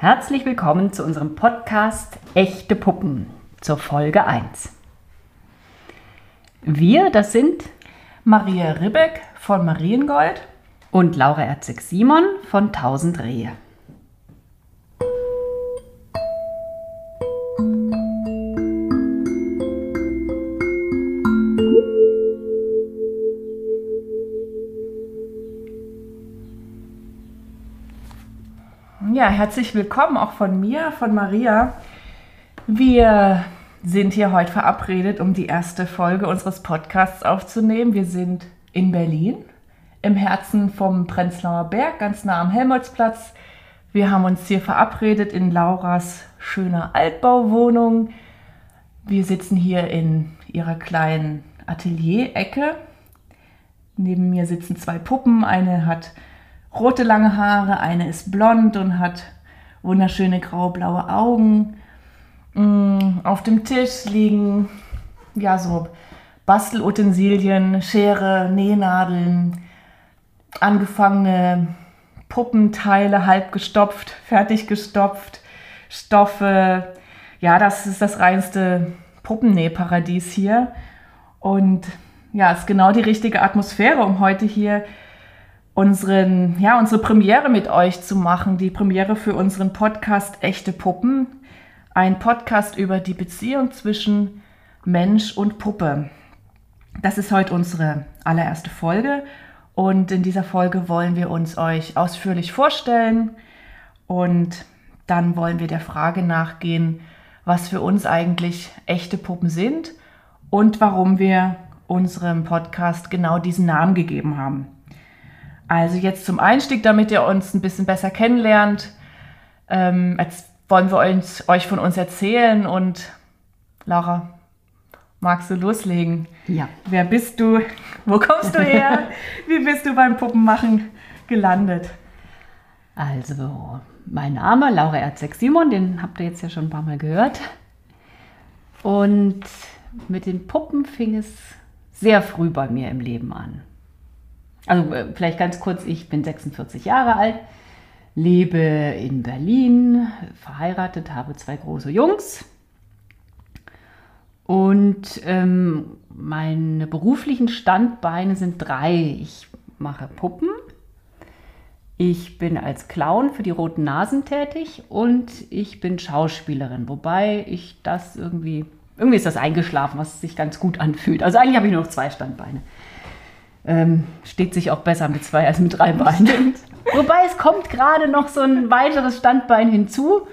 Herzlich willkommen zu unserem Podcast Echte Puppen zur Folge 1. Wir, das sind Maria Ribbeck von Mariengold und Laura Erzig-Simon von Tausend Rehe. Herzlich willkommen auch von mir, von Maria. Wir sind hier heute verabredet, um die erste Folge unseres Podcasts aufzunehmen. Wir sind in Berlin, im Herzen vom Prenzlauer Berg, ganz nah am Helmholtzplatz. Wir haben uns hier verabredet in Lauras schöner Altbauwohnung. Wir sitzen hier in ihrer kleinen Atelier-Ecke. Neben mir sitzen zwei Puppen. Eine hat rote lange Haare, eine ist blond und hat wunderschöne graublaue Augen. Mm, auf dem Tisch liegen ja so Bastelutensilien, Schere, Nähnadeln, angefangene Puppenteile, halb gestopft, fertig gestopft, Stoffe. Ja, das ist das reinste Puppennähparadies hier. Und ja, es ist genau die richtige Atmosphäre, um heute hier unseren, ja, unsere Premiere mit euch zu machen, die Premiere für unseren Podcast Echte Puppen. Ein Podcast über die Beziehung zwischen Mensch und Puppe. Das ist heute unsere allererste Folge und in dieser Folge wollen wir uns euch ausführlich vorstellen und dann wollen wir der Frage nachgehen, was für uns eigentlich echte Puppen sind und warum wir unserem Podcast genau diesen Namen gegeben haben. Also jetzt zum Einstieg, damit ihr uns ein bisschen besser kennenlernt. Ähm, jetzt wollen wir uns, euch von uns erzählen und Laura, magst du loslegen? Ja. Wer bist du? Wo kommst du her? Wie bist du beim Puppenmachen gelandet? Also, mein Name Laura Erzeg-Simon, den habt ihr jetzt ja schon ein paar Mal gehört. Und mit den Puppen fing es sehr früh bei mir im Leben an. Also äh, vielleicht ganz kurz, ich bin 46 Jahre alt, lebe in Berlin, verheiratet, habe zwei große Jungs. Und ähm, meine beruflichen Standbeine sind drei. Ich mache Puppen, ich bin als Clown für die Roten Nasen tätig und ich bin Schauspielerin, wobei ich das irgendwie, irgendwie ist das eingeschlafen, was sich ganz gut anfühlt. Also eigentlich habe ich nur noch zwei Standbeine. Ähm, steht sich auch besser mit zwei als mit drei Beinen. Wobei es kommt gerade noch so ein weiteres Standbein hinzu,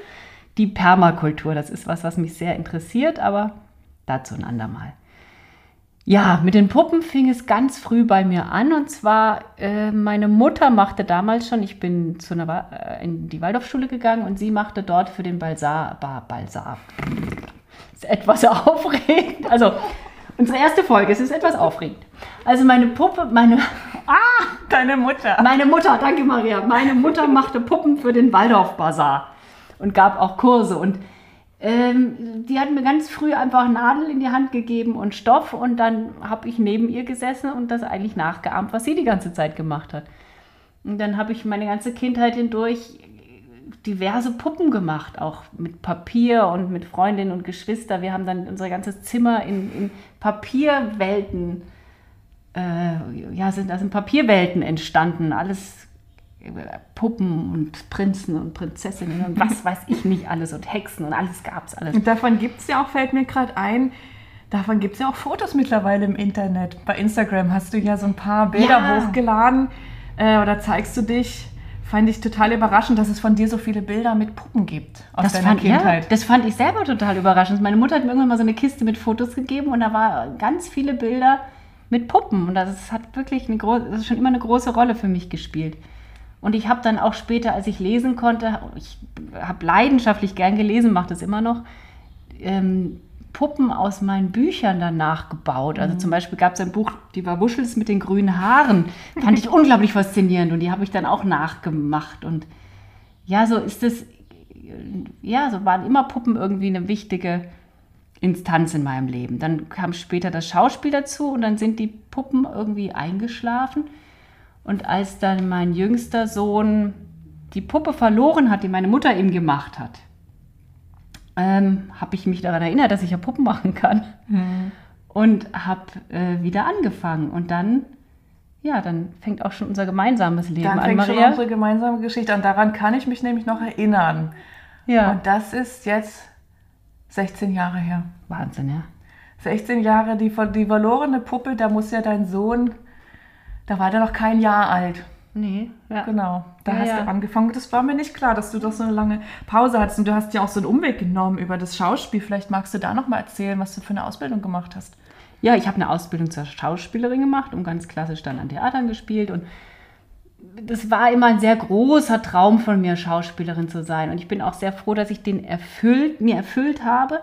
die Permakultur. Das ist was, was mich sehr interessiert, aber dazu ein andermal. Ja, mit den Puppen fing es ganz früh bei mir an und zwar äh, meine Mutter machte damals schon, ich bin zu einer, äh, in die Waldorfschule gegangen und sie machte dort für den Balsar, Balsar, ist etwas aufregend, also Unsere erste Folge, es ist etwas aufregend. Also meine Puppe, meine, ah, deine Mutter. Meine Mutter, danke Maria. Meine Mutter machte Puppen für den Waldorf-Bazar und gab auch Kurse. Und ähm, die hat mir ganz früh einfach Nadel in die Hand gegeben und Stoff und dann habe ich neben ihr gesessen und das eigentlich nachgeahmt, was sie die ganze Zeit gemacht hat. Und dann habe ich meine ganze Kindheit hindurch diverse Puppen gemacht, auch mit Papier und mit Freundinnen und Geschwister. Wir haben dann unser ganzes Zimmer in, in Papierwelten, äh, ja, sind, da sind Papierwelten entstanden. Alles äh, Puppen und Prinzen und Prinzessinnen und was weiß ich nicht alles und Hexen und alles gab es alles. Und davon gibt es ja auch, fällt mir gerade ein, davon gibt es ja auch Fotos mittlerweile im Internet. Bei Instagram hast du ja so ein paar Bilder ja. hochgeladen äh, oder zeigst du dich fand ich total überraschend, dass es von dir so viele Bilder mit Puppen gibt aus das deiner fand, Kindheit. Ja, das fand ich selber total überraschend. Meine Mutter hat mir irgendwann mal so eine Kiste mit Fotos gegeben und da waren ganz viele Bilder mit Puppen und das hat wirklich eine große, das ist schon immer eine große Rolle für mich gespielt. Und ich habe dann auch später, als ich lesen konnte, ich habe leidenschaftlich gern gelesen, mache das immer noch, ähm, Puppen aus meinen Büchern dann nachgebaut. Also mhm. zum Beispiel gab es ein Buch, die war Wuschels mit den grünen Haaren. Fand ich unglaublich faszinierend und die habe ich dann auch nachgemacht. Und ja, so ist es, ja, so waren immer Puppen irgendwie eine wichtige Instanz in meinem Leben. Dann kam später das Schauspiel dazu und dann sind die Puppen irgendwie eingeschlafen. Und als dann mein jüngster Sohn die Puppe verloren hat, die meine Mutter ihm gemacht hat, ähm, habe ich mich daran erinnert, dass ich ja Puppen machen kann. Mhm. Und habe äh, wieder angefangen. Und dann, ja, dann fängt auch schon unser gemeinsames Leben dann an, fängt Maria. schon unsere gemeinsame Geschichte an. Daran kann ich mich nämlich noch erinnern. Ja. Und das ist jetzt 16 Jahre her. Wahnsinn, ja. 16 Jahre, die, die verlorene Puppe, da muss ja dein Sohn, da war der noch kein Jahr alt. Nee, ja. Genau, da Ja, hast ja. du angefangen. Das war mir nicht klar, dass du doch so eine lange Pause hattest. Und du hast ja auch so einen Umweg genommen über das Schauspiel. Vielleicht magst du da noch mal erzählen, was du für eine Ausbildung gemacht hast. Ja, ich habe eine Ausbildung zur Schauspielerin gemacht und ganz klassisch dann an Theatern gespielt. Und das war immer ein sehr großer Traum von mir, Schauspielerin zu sein. Und ich bin auch sehr froh, dass ich den erfüllt, mir erfüllt habe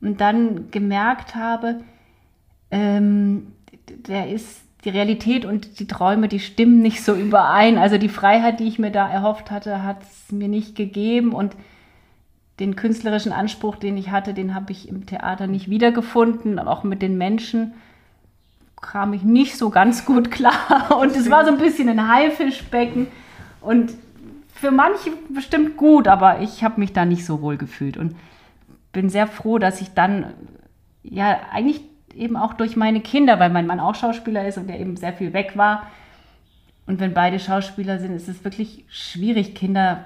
und dann gemerkt habe, ähm, der ist die Realität und die Träume, die stimmen nicht so überein. Also die Freiheit, die ich mir da erhofft hatte, hat es mir nicht gegeben und den künstlerischen Anspruch, den ich hatte, den habe ich im Theater nicht wiedergefunden. Und auch mit den Menschen kam ich nicht so ganz gut klar. Und es war so ein bisschen ein Haifischbecken. Und für manche bestimmt gut, aber ich habe mich da nicht so wohl gefühlt. Und bin sehr froh, dass ich dann, ja, eigentlich eben auch durch meine Kinder, weil mein Mann auch Schauspieler ist und der eben sehr viel weg war. Und wenn beide Schauspieler sind, ist es wirklich schwierig, Kinder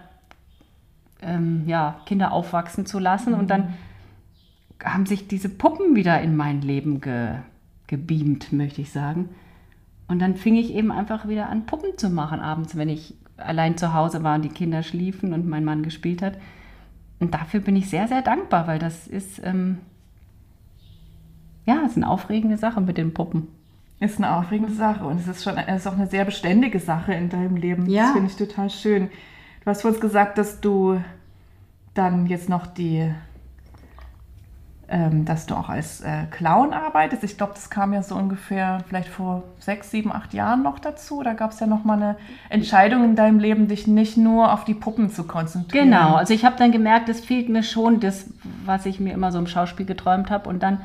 ähm, ja, Kinder aufwachsen zu lassen. Und dann haben sich diese Puppen wieder in mein Leben ge, gebeamt, möchte ich sagen. Und dann fing ich eben einfach wieder an, Puppen zu machen abends, wenn ich allein zu Hause war und die Kinder schliefen und mein Mann gespielt hat. Und dafür bin ich sehr, sehr dankbar, weil das ist, ähm, ja, es ist eine aufregende Sache mit den Puppen. Ist eine aufregende Sache und es ist schon es ist auch eine sehr beständige Sache in deinem Leben. Ja. Das finde ich total schön. Du hast vorhin gesagt, dass du dann jetzt noch die, ähm, dass du auch als äh, Clown arbeitest. Ich glaube, das kam ja so ungefähr vielleicht vor sechs, sieben, acht Jahren noch dazu. Da gab es ja noch mal eine Entscheidung in deinem Leben, dich nicht nur auf die Puppen zu konzentrieren. Genau, also ich habe dann gemerkt, es fehlt mir schon das, was ich mir immer so im Schauspiel geträumt habe. Und dann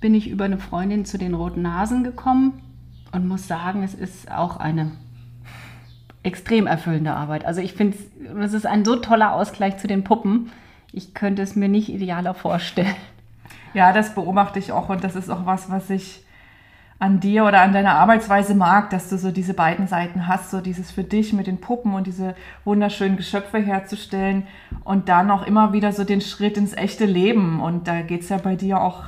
bin ich über eine Freundin zu den Roten Nasen gekommen und muss sagen, es ist auch eine extrem erfüllende Arbeit. Also ich finde, es ist ein so toller Ausgleich zu den Puppen. Ich könnte es mir nicht idealer vorstellen. Ja, das beobachte ich auch und das ist auch was, was ich an dir oder an deiner Arbeitsweise mag, dass du so diese beiden Seiten hast, so dieses für dich mit den Puppen und diese wunderschönen Geschöpfe herzustellen und dann auch immer wieder so den Schritt ins echte Leben. Und da geht es ja bei dir auch,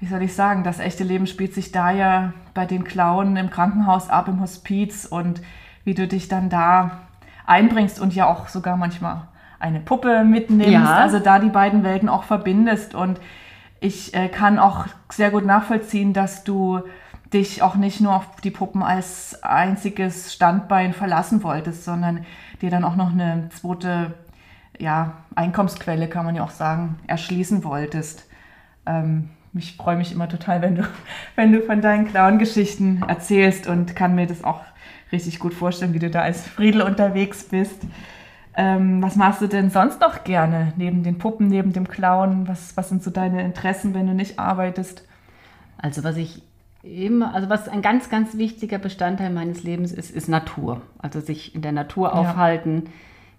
wie soll ich sagen, das echte Leben spielt sich da ja bei den Clownen im Krankenhaus ab, im Hospiz und wie du dich dann da einbringst und ja auch sogar manchmal eine Puppe mitnimmst, Ja. also da die beiden Welten auch verbindest und ich äh, kann auch sehr gut nachvollziehen, dass du dich auch nicht nur auf die Puppen als einziges Standbein verlassen wolltest, sondern dir dann auch noch eine zweite ja, Einkommensquelle, kann man ja auch sagen, erschließen wolltest. Ähm, ich freue mich immer total, wenn du, wenn du von deinen Clown-Geschichten erzählst und kann mir das auch richtig gut vorstellen, wie du da als Friedel unterwegs bist. Ähm, was machst du denn sonst noch gerne neben den Puppen, neben dem Clown? Was, was sind so deine Interessen, wenn du nicht arbeitest? Also was ich immer, also was ein ganz, ganz wichtiger Bestandteil meines Lebens ist, ist Natur. Also sich in der Natur aufhalten.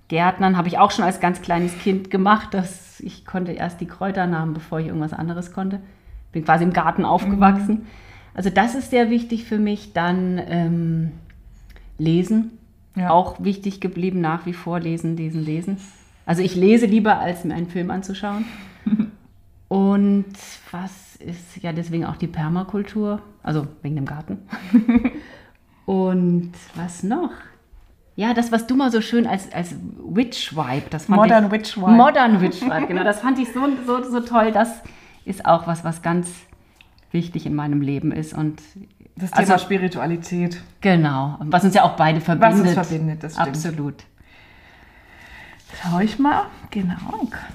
Gärtnern habe ich auch schon als ganz kleines Kind gemacht. Dass ich konnte erst die Kräuternamen, bevor ich irgendwas anderes konnte. Bin quasi im Garten aufgewachsen. Also das ist sehr wichtig für mich. Dann ähm, lesen. Ja. Auch wichtig geblieben, nach wie vor lesen, lesen, lesen. Also ich lese lieber, als mir einen Film anzuschauen. Und was ist ja deswegen auch die Permakultur, also wegen dem Garten. Und was noch? Ja, das, was du mal so schön als, als Witch Vibe, das fand Modern ich, Witch Vibe. Modern Witch Vibe, genau, das fand ich so, so, so toll. Das ist auch was, was ganz wichtig in meinem Leben ist. Und Das Also- Thema Spiritualität. genau, was uns ja auch beide Was verbindet. uns verbindet, das stimmt. Absolut. Schau ich mal. Genau.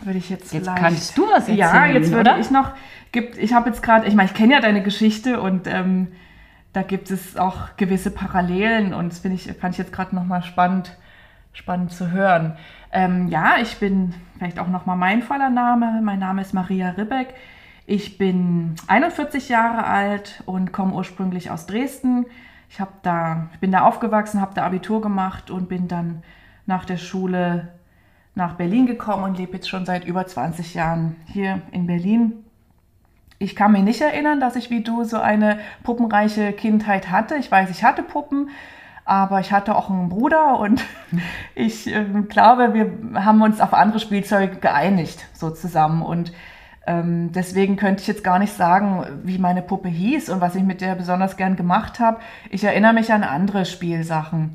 Würde ich jetzt Jetzt vielleicht... kannst du was erzählen, Ja, jetzt würde oder? ich noch... Gibt, ich habe jetzt gerade... Ich meine, ich kenne ja deine Geschichte und ähm, da gibt es auch gewisse Parallelen und das finde ich, fand ich jetzt gerade nochmal spannend, spannend zu hören. Ähm, ja, ich bin vielleicht auch nochmal mein voller Name. Mein Name ist Maria Ribbeck. Ich bin 41 Jahre alt und komme ursprünglich aus Dresden. Ich habe da, ich bin da aufgewachsen, habe da Abitur gemacht und bin dann nach der Schule nach Berlin gekommen und lebe jetzt schon seit über 20 Jahren hier in Berlin. Ich kann mich nicht erinnern, dass ich wie du so eine puppenreiche Kindheit hatte. Ich weiß, ich hatte Puppen, aber ich hatte auch einen Bruder und ich äh, glaube, wir haben uns auf andere Spielzeuge geeinigt, so zusammen. Und ähm, deswegen könnte ich jetzt gar nicht sagen, wie meine Puppe hieß und was ich mit der besonders gern gemacht habe. Ich erinnere mich an andere Spielsachen.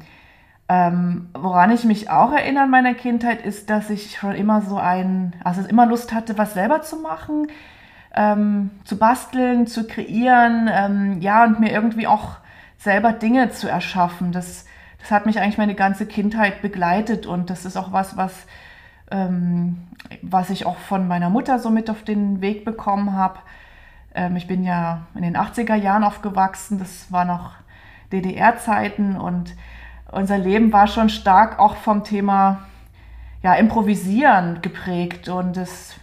Ähm, woran ich mich auch erinnere in meiner Kindheit ist, dass ich schon immer so ein, also immer Lust hatte, was selber zu machen, ähm, zu basteln, zu kreieren, ähm, ja, und mir irgendwie auch selber Dinge zu erschaffen. Das, das hat mich eigentlich meine ganze Kindheit begleitet und das ist auch was, was, ähm, was ich auch von meiner Mutter so mit auf den Weg bekommen habe. Ähm, ich bin ja in den 80er Jahren aufgewachsen, das war noch DDR-Zeiten und unser Leben war schon stark auch vom Thema ja, Improvisieren geprägt und es,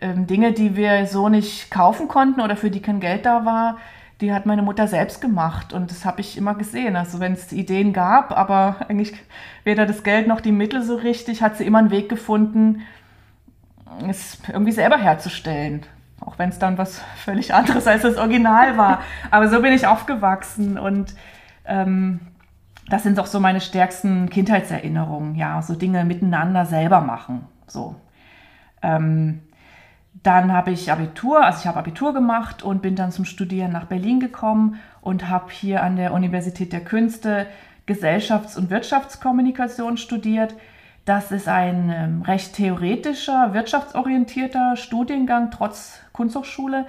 ähm, Dinge, die wir so nicht kaufen konnten oder für die kein Geld da war, die hat meine Mutter selbst gemacht und das habe ich immer gesehen. Also wenn es Ideen gab, aber eigentlich weder das Geld noch die Mittel so richtig, hat sie immer einen Weg gefunden, es irgendwie selber herzustellen. Auch wenn es dann was völlig anderes als das Original war. Aber so bin ich aufgewachsen und ähm, das sind auch so meine stärksten Kindheitserinnerungen, ja, so Dinge miteinander selber machen, so. Ähm, dann habe ich Abitur, also ich habe Abitur gemacht und bin dann zum Studieren nach Berlin gekommen und habe hier an der Universität der Künste Gesellschafts- und Wirtschaftskommunikation studiert. Das ist ein ähm, recht theoretischer, wirtschaftsorientierter Studiengang trotz Kunsthochschule,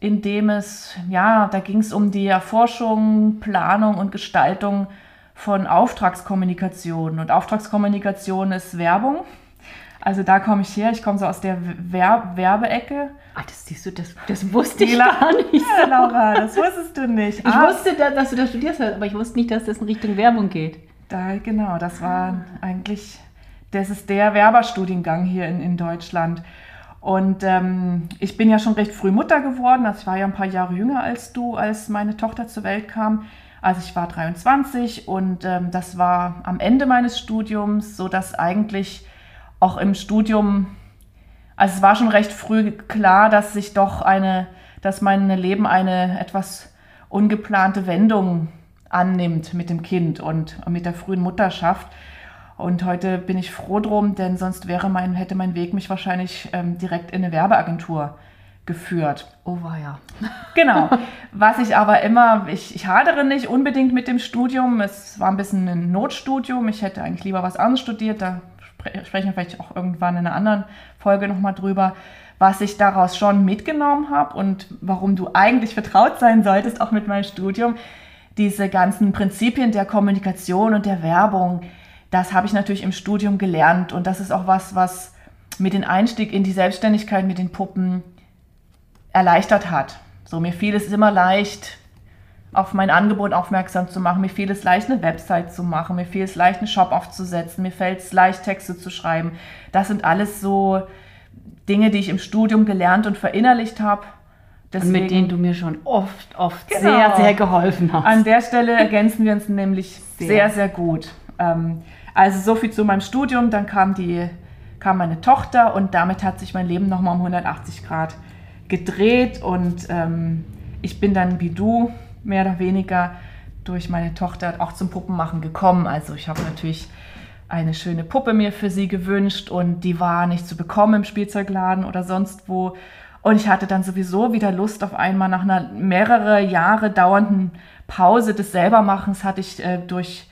in dem es, ja, da ging es um die Erforschung, Planung und Gestaltung von Auftragskommunikation. Und Auftragskommunikation ist Werbung. Also da komme ich her, ich komme so aus der Wer Werbeecke. Ah, das siehst du, das, das wusste ich gar nicht. Ja, Laura, das wusstest du nicht. Ich ah. wusste, dass du das studierst, aber ich wusste nicht, dass das in Richtung Werbung geht. Da, genau, das war ah. eigentlich, das ist der Werberstudiengang hier in, in Deutschland. Und ähm, ich bin ja schon recht früh Mutter geworden, also ich war ja ein paar Jahre jünger als du, als meine Tochter zur Welt kam. Also ich war 23 und ähm, das war am Ende meines Studiums, so dass eigentlich auch im Studium, also es war schon recht früh klar, dass sich doch eine, dass mein Leben eine etwas ungeplante Wendung annimmt mit dem Kind und mit der frühen Mutterschaft. Und heute bin ich froh drum, denn sonst wäre mein, hätte mein Weg mich wahrscheinlich ähm, direkt in eine Werbeagentur geführt. Oh war ja. Genau. Was ich aber immer, ich, ich hadere nicht unbedingt mit dem Studium. Es war ein bisschen ein Notstudium. Ich hätte eigentlich lieber was anderes studiert. Da sprechen wir vielleicht auch irgendwann in einer anderen Folge nochmal drüber, was ich daraus schon mitgenommen habe und warum du eigentlich vertraut sein solltest, auch mit meinem Studium. Diese ganzen Prinzipien der Kommunikation und der Werbung, das habe ich natürlich im Studium gelernt und das ist auch was, was mit dem Einstieg in die Selbstständigkeit mit den Puppen erleichtert hat. So, mir fiel es immer leicht, auf mein Angebot aufmerksam zu machen. Mir fiel es leicht, eine Website zu machen. Mir fiel es leicht, einen Shop aufzusetzen. Mir fällt es leicht, Texte zu schreiben. Das sind alles so Dinge, die ich im Studium gelernt und verinnerlicht habe. Deswegen, und mit denen du mir schon oft, oft genau. sehr, sehr geholfen hast. An der Stelle ergänzen wir uns nämlich sehr, sehr, sehr gut. Ähm, also so viel zu meinem Studium. Dann kam, die, kam meine Tochter und damit hat sich mein Leben nochmal um 180 Grad gedreht und ähm, ich bin dann wie du mehr oder weniger durch meine Tochter auch zum Puppenmachen gekommen. Also ich habe natürlich eine schöne Puppe mir für sie gewünscht und die war nicht zu bekommen im Spielzeugladen oder sonst wo. Und ich hatte dann sowieso wieder Lust auf einmal nach einer mehrere Jahre dauernden Pause des Selbermachens hatte ich äh, durch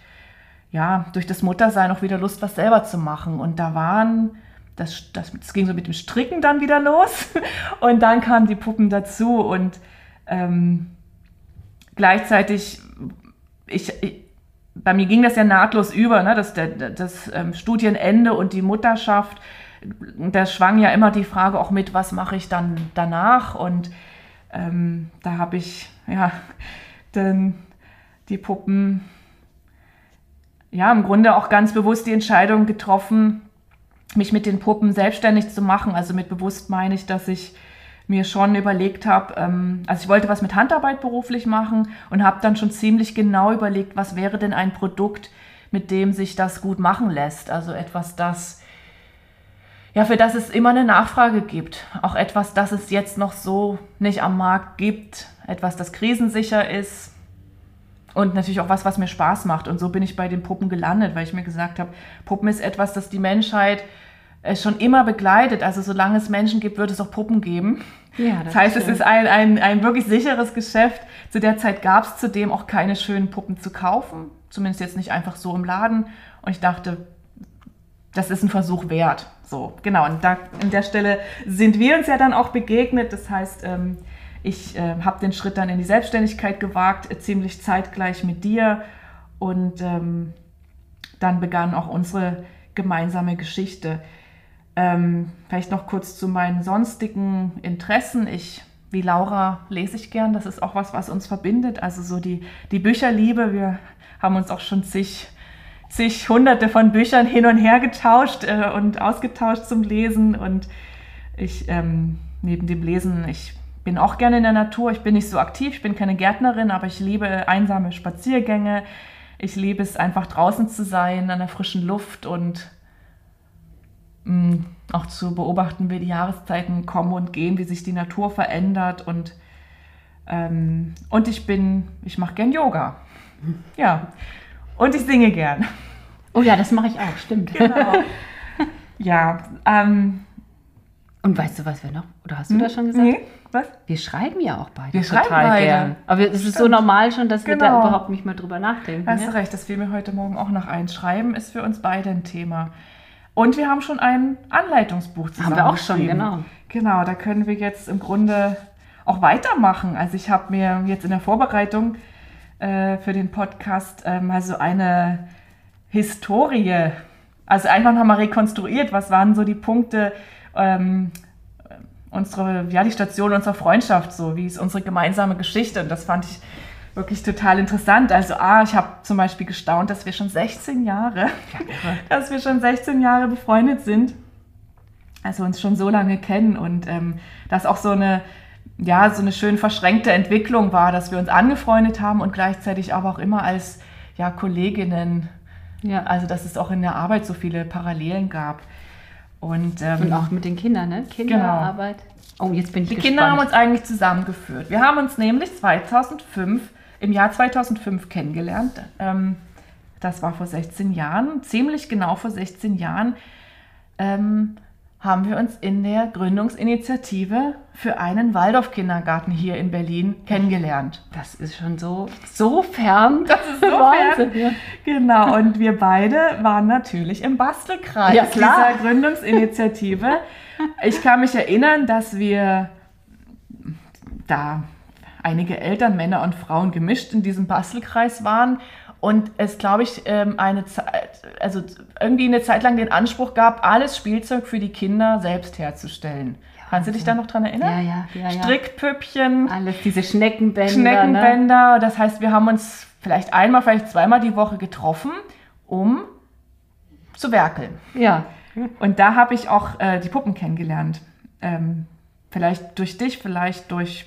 ja durch das Muttersein auch wieder Lust was selber zu machen und da waren das, das, das ging so mit dem Stricken dann wieder los und dann kamen die Puppen dazu und ähm, gleichzeitig, ich, ich, bei mir ging das ja nahtlos über, ne? das, das, das ähm, Studienende und die Mutterschaft. Da schwang ja immer die Frage auch mit, was mache ich dann danach? Und ähm, da habe ich ja dann die Puppen, ja, im Grunde auch ganz bewusst die Entscheidung getroffen, mich mit den Puppen selbstständig zu machen. Also mit bewusst meine ich, dass ich mir schon überlegt habe, ähm, also ich wollte was mit Handarbeit beruflich machen und habe dann schon ziemlich genau überlegt, was wäre denn ein Produkt, mit dem sich das gut machen lässt. Also etwas, das ja, für das es immer eine Nachfrage gibt. Auch etwas, das es jetzt noch so nicht am Markt gibt. Etwas, das krisensicher ist. Und natürlich auch was, was mir Spaß macht. Und so bin ich bei den Puppen gelandet, weil ich mir gesagt habe, Puppen ist etwas, das die Menschheit schon immer begleitet. Also solange es Menschen gibt, wird es auch Puppen geben. Ja, das, das heißt, es ist ein, ein, ein wirklich sicheres Geschäft. Zu der Zeit gab es zudem auch keine schönen Puppen zu kaufen. Zumindest jetzt nicht einfach so im Laden. Und ich dachte, das ist ein Versuch wert. So, genau. Und da, an der Stelle sind wir uns ja dann auch begegnet. Das heißt, ähm, ich äh, habe den Schritt dann in die Selbstständigkeit gewagt, äh, ziemlich zeitgleich mit dir. Und ähm, dann begann auch unsere gemeinsame Geschichte. Ähm, vielleicht noch kurz zu meinen sonstigen Interessen. Ich, wie Laura, lese ich gern. Das ist auch was, was uns verbindet. Also so die, die Bücherliebe. Wir haben uns auch schon zig zig hunderte von Büchern hin und her getauscht äh, und ausgetauscht zum Lesen. Und ich, ähm, neben dem Lesen, ich bin auch gerne in der Natur. Ich bin nicht so aktiv, ich bin keine Gärtnerin, aber ich liebe einsame Spaziergänge. Ich liebe es einfach draußen zu sein, an der frischen Luft und auch zu beobachten, wie die Jahreszeiten kommen und gehen, wie sich die Natur verändert. Und, ähm, und ich bin, ich mache gern Yoga. Ja, und ich singe gern. Oh ja, das mache ich auch, stimmt. Genau. ja, ähm, und weißt du, was wir noch? Oder hast du hm? das schon gesagt? Nee, was? Wir schreiben ja auch beide. Wir schreiben beide. Gern. Aber es ist so normal schon, dass genau. wir da genau. überhaupt nicht mehr drüber nachdenken. Hast du recht, das fiel mir heute Morgen auch noch ein. Schreiben ist für uns beide ein Thema. Und wir haben schon ein Anleitungsbuch zusammen. Haben wir auch schon, genau. Genau, da können wir jetzt im Grunde auch weitermachen. Also ich habe mir jetzt in der Vorbereitung äh, für den Podcast äh, mal so eine Historie, also einfach nochmal rekonstruiert, was waren so die Punkte, ähm, unsere, ja, die Station unserer Freundschaft, so wie ist unsere gemeinsame Geschichte. Und das fand ich wirklich total interessant. Also, ah, ich habe zum Beispiel gestaunt, dass wir schon 16 Jahre, dass wir schon 16 Jahre befreundet sind. Also uns schon so lange kennen und ähm, dass auch so eine ja, so eine schön verschränkte Entwicklung war, dass wir uns angefreundet haben und gleichzeitig aber auch immer als ja, Kolleginnen, ja. also dass es auch in der Arbeit so viele Parallelen gab. Und, ähm, und auch mit den Kindern, ne? Kinderarbeit. Genau. Oh, jetzt bin ich Die gespannt. Kinder haben uns eigentlich zusammengeführt. Wir haben uns nämlich 2005, im Jahr 2005 kennengelernt. Ähm, das war vor 16 Jahren, ziemlich genau vor 16 Jahren. Ähm, haben wir uns in der Gründungsinitiative für einen Waldorf-Kindergarten hier in Berlin kennengelernt. Das ist schon so, so fern. Das ist so Wahnsinn, fern. Ja. Genau, und wir beide waren natürlich im Bastelkreis ja, dieser Gründungsinitiative. Ich kann mich erinnern, dass wir da einige Eltern, Männer und Frauen gemischt in diesem Bastelkreis waren und es, glaube ich, ähm, eine Zeit, also irgendwie eine Zeit lang den Anspruch gab, alles Spielzeug für die Kinder selbst herzustellen. Ja, Kannst du dich da noch dran erinnern? Ja, ja, ja. Strickpüppchen. Alles, diese Schneckenbänder. Schneckenbänder. Ne? Das heißt, wir haben uns vielleicht einmal, vielleicht zweimal die Woche getroffen, um zu werkeln. Ja. Und da habe ich auch äh, die Puppen kennengelernt. Ähm, vielleicht durch dich, vielleicht durch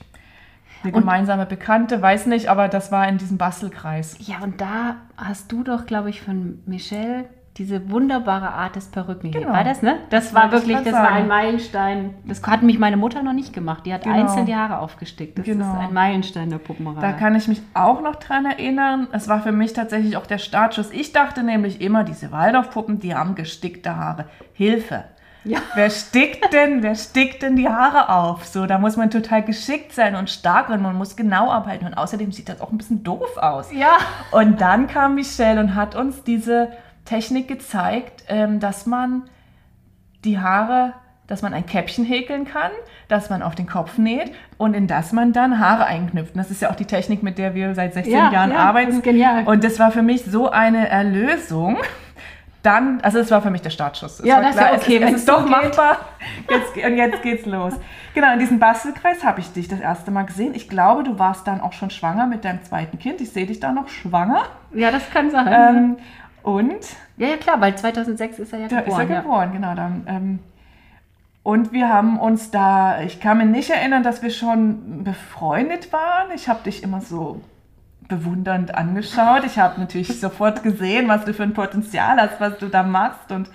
eine gemeinsame Bekannte, weiß nicht, aber das war in diesem Bastelkreis. Ja, und da hast du doch, glaube ich, von Michelle diese wunderbare Art des Perücken. Genau. War das, ne? Das, das war wirklich, das sagen. war ein Meilenstein. Das hat mich meine Mutter noch nicht gemacht. Die hat genau. einzeln die Haare aufgestickt. Das genau. ist ein Meilenstein der Puppenmacherei. Da kann ich mich auch noch dran erinnern. Es war für mich tatsächlich auch der Startschuss. Ich dachte nämlich immer, diese Waldorfpuppen, die haben gestickte Haare. Hilfe. Ja. Wer stickt denn, wer stickt denn die Haare auf? So, da muss man total geschickt sein und stark und man muss genau arbeiten. Und außerdem sieht das auch ein bisschen doof aus. Ja. Und dann kam Michelle und hat uns diese Technik gezeigt, ähm, dass man die Haare, dass man ein Käppchen häkeln kann, dass man auf den Kopf näht und in das man dann Haare einknüpft. Und das ist ja auch die Technik, mit der wir seit 16 ja, Jahren ja, arbeiten. Das ist genial. Und das war für mich so eine Erlösung dann, also es war für mich der Startschuss. Es ja, das ist ja okay, es, es ist doch machbar. Jetzt, und jetzt geht's los. Genau, in diesem Bastelkreis habe ich dich das erste Mal gesehen. Ich glaube, du warst dann auch schon schwanger mit deinem zweiten Kind. Ich sehe dich da noch schwanger. Ja, das kann sein. Ähm, und? Ja, ja, klar, weil 2006 ist er ja geboren. Da ist er geboren, ja. genau. Dann, ähm, und wir haben uns da, ich kann mich nicht erinnern, dass wir schon befreundet waren. Ich habe dich immer so bewundernd angeschaut. Ich habe natürlich sofort gesehen, was du für ein Potenzial hast, was du da machst. Und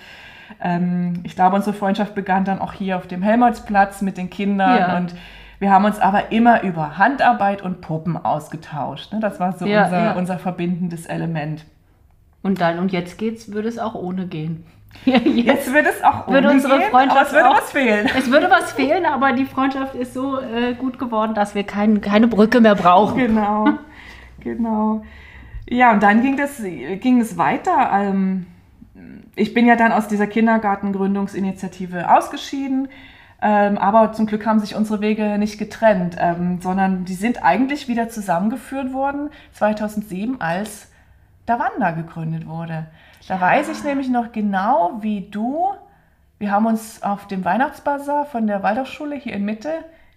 ähm, ich glaube, unsere Freundschaft begann dann auch hier auf dem Helmholtzplatz mit den Kindern. Ja. Und wir haben uns aber immer über Handarbeit und Puppen ausgetauscht. Ne? Das war so Ja, unser, ja. unser verbindendes Element. Und dann, und jetzt geht's, würde es auch ohne gehen. jetzt, Jetzt wird es auch Würde ohne unsere gehen, Freundschaft aber es würde auch- was fehlen. es würde was fehlen, aber die Freundschaft ist so äh, gut geworden, dass wir kein, keine Brücke mehr brauchen. Genau, genau. Ja, und dann ging, das, ging es weiter. Ähm, ich bin ja dann aus dieser Kindergartengründungsinitiative ausgeschieden, ähm, aber zum Glück haben sich unsere Wege nicht getrennt, ähm, sondern die sind eigentlich wieder zusammengeführt worden 2007, als Davanda gegründet wurde. Da weiß ich nämlich noch genau, wie du, wir haben uns auf dem Weihnachtsbazar von der Waldorfschule hier in Mitte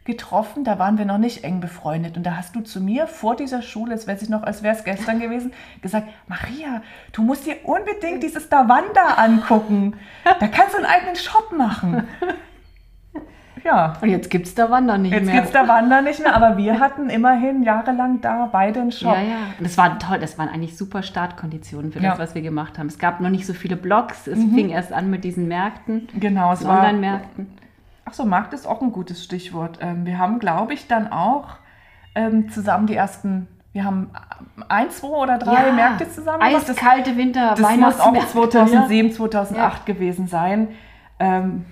getroffen, da waren wir noch nicht eng befreundet und da hast du zu mir vor dieser Schule, es weiß ich noch, als wäre es gestern gewesen, gesagt, Maria, du musst dir unbedingt dieses Davanda angucken, da kannst du einen eigenen Shop machen. Ja, Und jetzt gibt's da Wandern nicht jetzt mehr. gibt es Davanda nicht mehr, aber wir hatten immerhin jahrelang da beide einen Shop. Ja, ja. Und das war toll. Das waren eigentlich super Startkonditionen für Ja. das, was wir gemacht haben. Es gab noch nicht so viele Blogs. Es fing erst an mit diesen Märkten, Genau, es Online-Märkten. Ach so, Markt ist auch ein gutes Stichwort. Ähm, wir haben, glaube ich, dann auch ähm, zusammen die ersten, wir haben ein, zwei oder drei Ja. Märkte zusammen Eiskalte Winter, das muss auch Weihnachtsmärkte. 2007, 2008 gewesen sein. Ähm,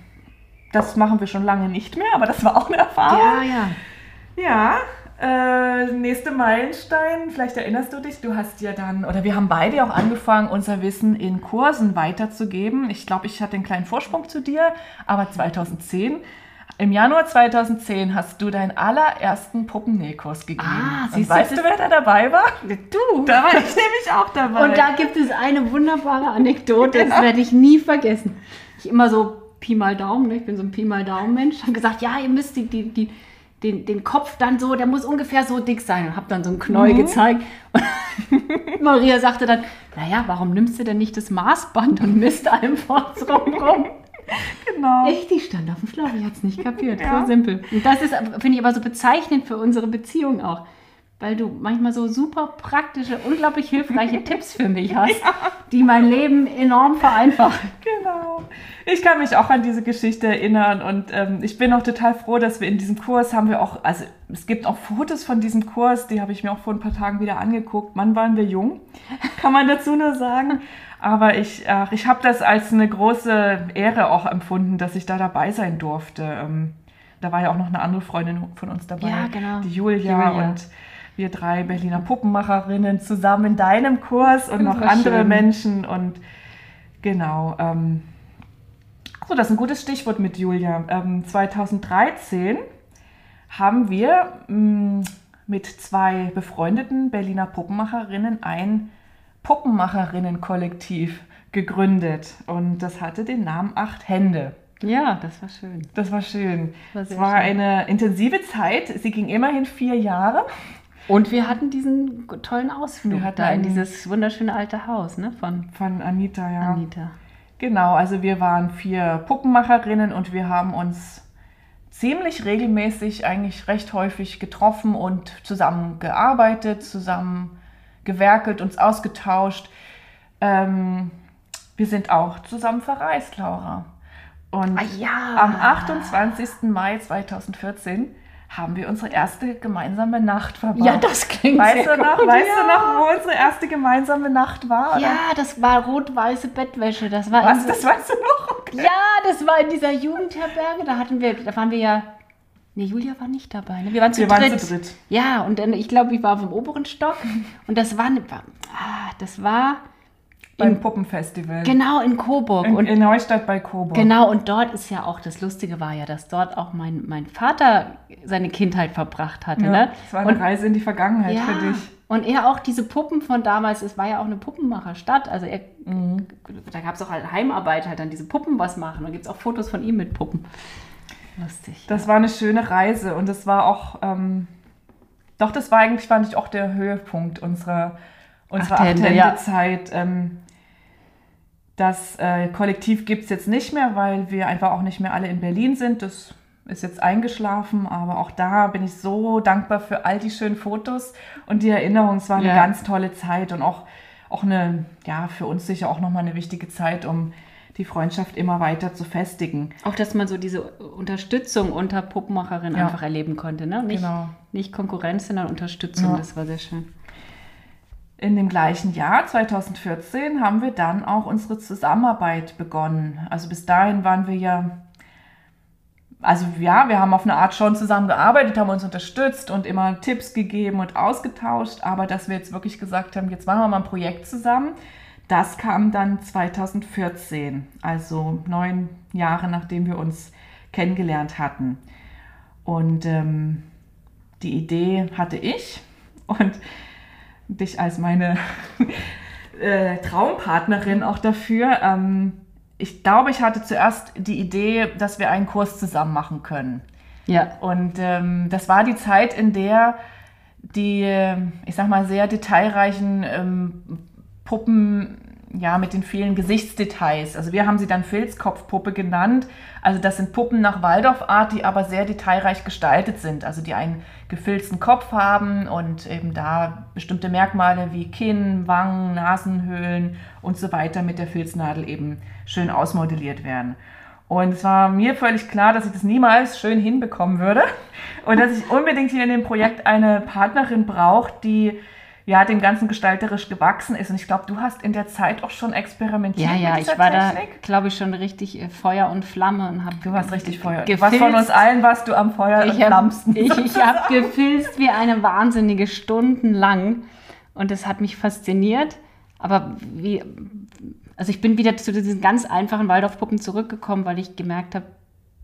das machen wir schon lange nicht mehr, aber das war auch eine Erfahrung. Ja, ja. Ja, äh, nächste Meilenstein, vielleicht erinnerst du dich, du hast ja dann, oder wir haben beide auch angefangen, unser Wissen in Kursen weiterzugeben. Ich glaube, ich hatte einen kleinen Vorsprung zu dir, aber 2010, im Januar 2010 hast du deinen allerersten Puppennähkurs gegeben. Ah, siehst weißt du, wer da dabei war? Du. Da war ich nämlich auch dabei. Und da gibt es eine wunderbare Anekdote, das werde ich nie vergessen. Ich immer so Pi mal Daumen, ne? ich bin so ein Pi mal Daumen-Mensch, habe gesagt, ja, ihr müsst die, die, die, den, den Kopf dann so, der muss ungefähr so dick sein und habe dann so einen Knäuel gezeigt. Und Maria sagte dann, naja, warum nimmst du denn nicht das Maßband und misst einfach so rum? genau. Ich, die stand auf dem Schlauch, ich hatte es nicht kapiert. Ja. So simpel. Und das ist, finde ich, aber so bezeichnend für unsere Beziehung auch. Weil du manchmal so super praktische, unglaublich hilfreiche Tipps für mich hast, die mein Leben enorm vereinfachen. Genau. Ich kann mich auch an diese Geschichte erinnern und ähm, ich bin auch total froh, dass wir in diesem Kurs haben wir auch, also es gibt auch Fotos von diesem Kurs, die habe ich mir auch vor ein paar Tagen wieder angeguckt. Mann, waren wir jung, kann man dazu nur sagen. Aber ich, ach, ich habe das als eine große Ehre auch empfunden, dass ich da dabei sein durfte. Ähm, da war ja auch noch eine andere Freundin von uns dabei, Ja, genau. die Julia, Julia. und wir drei Berliner Puppenmacherinnen zusammen in deinem Kurs und Das noch war andere schön. Menschen und genau. Ähm, so, das ist ein gutes Stichwort mit Julia. Ähm, 2013 haben wir mh, mit zwei befreundeten Berliner Puppenmacherinnen ein Puppenmacherinnen-Kollektiv gegründet. Und das hatte den Namen Acht Hände. Ja, das war schön. Das war schön. War es sehr war schön. eine intensive Zeit. Sie ging immerhin vier Jahre. Und wir hatten diesen tollen Ausflug da in dieses wunderschöne alte Haus ne, von Von Anita, ja. Anita. Genau, also wir waren vier Puppenmacherinnen und wir haben uns ziemlich regelmäßig, eigentlich recht häufig getroffen und zusammen gearbeitet, zusammen gewerkelt, uns ausgetauscht. Ähm, wir sind auch zusammen verreist, Laura. Und Ah ja. am 28. Mai 2014 haben wir unsere erste gemeinsame Nacht verbracht. Ja, das klingt weißt sehr du noch, gut, Weißt ja. du noch, wo unsere erste gemeinsame Nacht war? oder? Ja, das war rot-weiße Bettwäsche. Das war Was, so- das weißt du noch? Okay. Ja, das war in dieser Jugendherberge. Da hatten wir, da waren wir ja. Nee, Julia war nicht dabei. Ne? Wir waren zu Wir waren dritt. zu dritt. Ja, und dann, ich glaube, ich war auf dem oberen Stock. Und das war, war ah, das war Beim Puppenfestival. genau in Coburg. In, und in Neustadt bei Coburg. Genau, und dort ist ja auch, das Lustige war ja, dass dort auch mein, mein Vater seine Kindheit verbracht hatte. Ja, ne? das war eine und, Reise in die Vergangenheit ja, für dich. und er auch diese Puppen von damals, es war ja auch eine Puppenmacherstadt. Also er, Mhm. da gab es auch halt Heimarbeit, halt dann diese Puppen was machen. Da gibt es auch Fotos von ihm mit Puppen. Lustig. Das war eine schöne Reise und das war auch, ähm, doch, das war eigentlich, fand ich, auch der Höhepunkt unserer, unserer Acht Hände, ja. Ähm, das äh, Kollektiv gibt es jetzt nicht mehr, weil wir einfach auch nicht mehr alle in Berlin sind. Das ist jetzt eingeschlafen, aber auch da bin ich so dankbar für all die schönen Fotos und die Erinnerungen. Es war eine Ja. ganz tolle Zeit und auch, auch eine, ja, für uns sicher auch nochmal eine wichtige Zeit, um die Freundschaft immer weiter zu festigen. Auch, dass man so diese Unterstützung unter Puppenmacherinnen Ja. einfach erleben konnte. Ne? Nicht, Genau. nicht Konkurrenz, sondern Unterstützung. Ja. Das war sehr schön. In dem gleichen Jahr, 2014, haben wir dann auch unsere Zusammenarbeit begonnen. Also bis dahin waren wir ja, also ja, wir haben auf eine Art schon zusammengearbeitet, haben uns unterstützt und immer Tipps gegeben und ausgetauscht. Aber dass wir jetzt wirklich gesagt haben, jetzt machen wir mal ein Projekt zusammen, das kam dann 2014, also neun Jahre nachdem wir uns kennengelernt hatten. Und ähm, die Idee hatte ich und dich als meine äh, Traumpartnerin auch dafür. Ähm, ich glaube, ich hatte zuerst die Idee, dass wir einen Kurs zusammen machen können. Ja. Und ähm, das war die Zeit, in der die, ich sag mal, sehr detailreichen ähm, Puppen, ja, mit den vielen Gesichtsdetails. Also wir haben sie dann Filzkopfpuppe genannt. Also das sind Puppen nach Waldorfart, die aber sehr detailreich gestaltet sind. Also die einen gefilzten Kopf haben und eben da bestimmte Merkmale wie Kinn, Wangen, Nasenhöhlen und so weiter mit der Filznadel eben schön ausmodelliert werden. Und es war mir völlig klar, dass ich das niemals schön hinbekommen würde und dass ich unbedingt hier in dem Projekt eine Partnerin brauche, die ja dem Ganzen gestalterisch gewachsen ist. Und ich glaube, du hast in der Zeit auch schon experimentiert Ja, ja, mit dieser ich war da, Technik. glaube ich, schon richtig äh, Feuer und Flamme und habe Du warst richtig Feuer. Gefilzt. Was von uns allen warst du am Feuer und Ich habe flammsten. ich, ich hab gefilzt wie eine Wahnsinnige Stunden lang und das hat mich fasziniert. Aber wie, also ich bin wieder zu diesen ganz einfachen Waldorfpuppen zurückgekommen, weil ich gemerkt habe,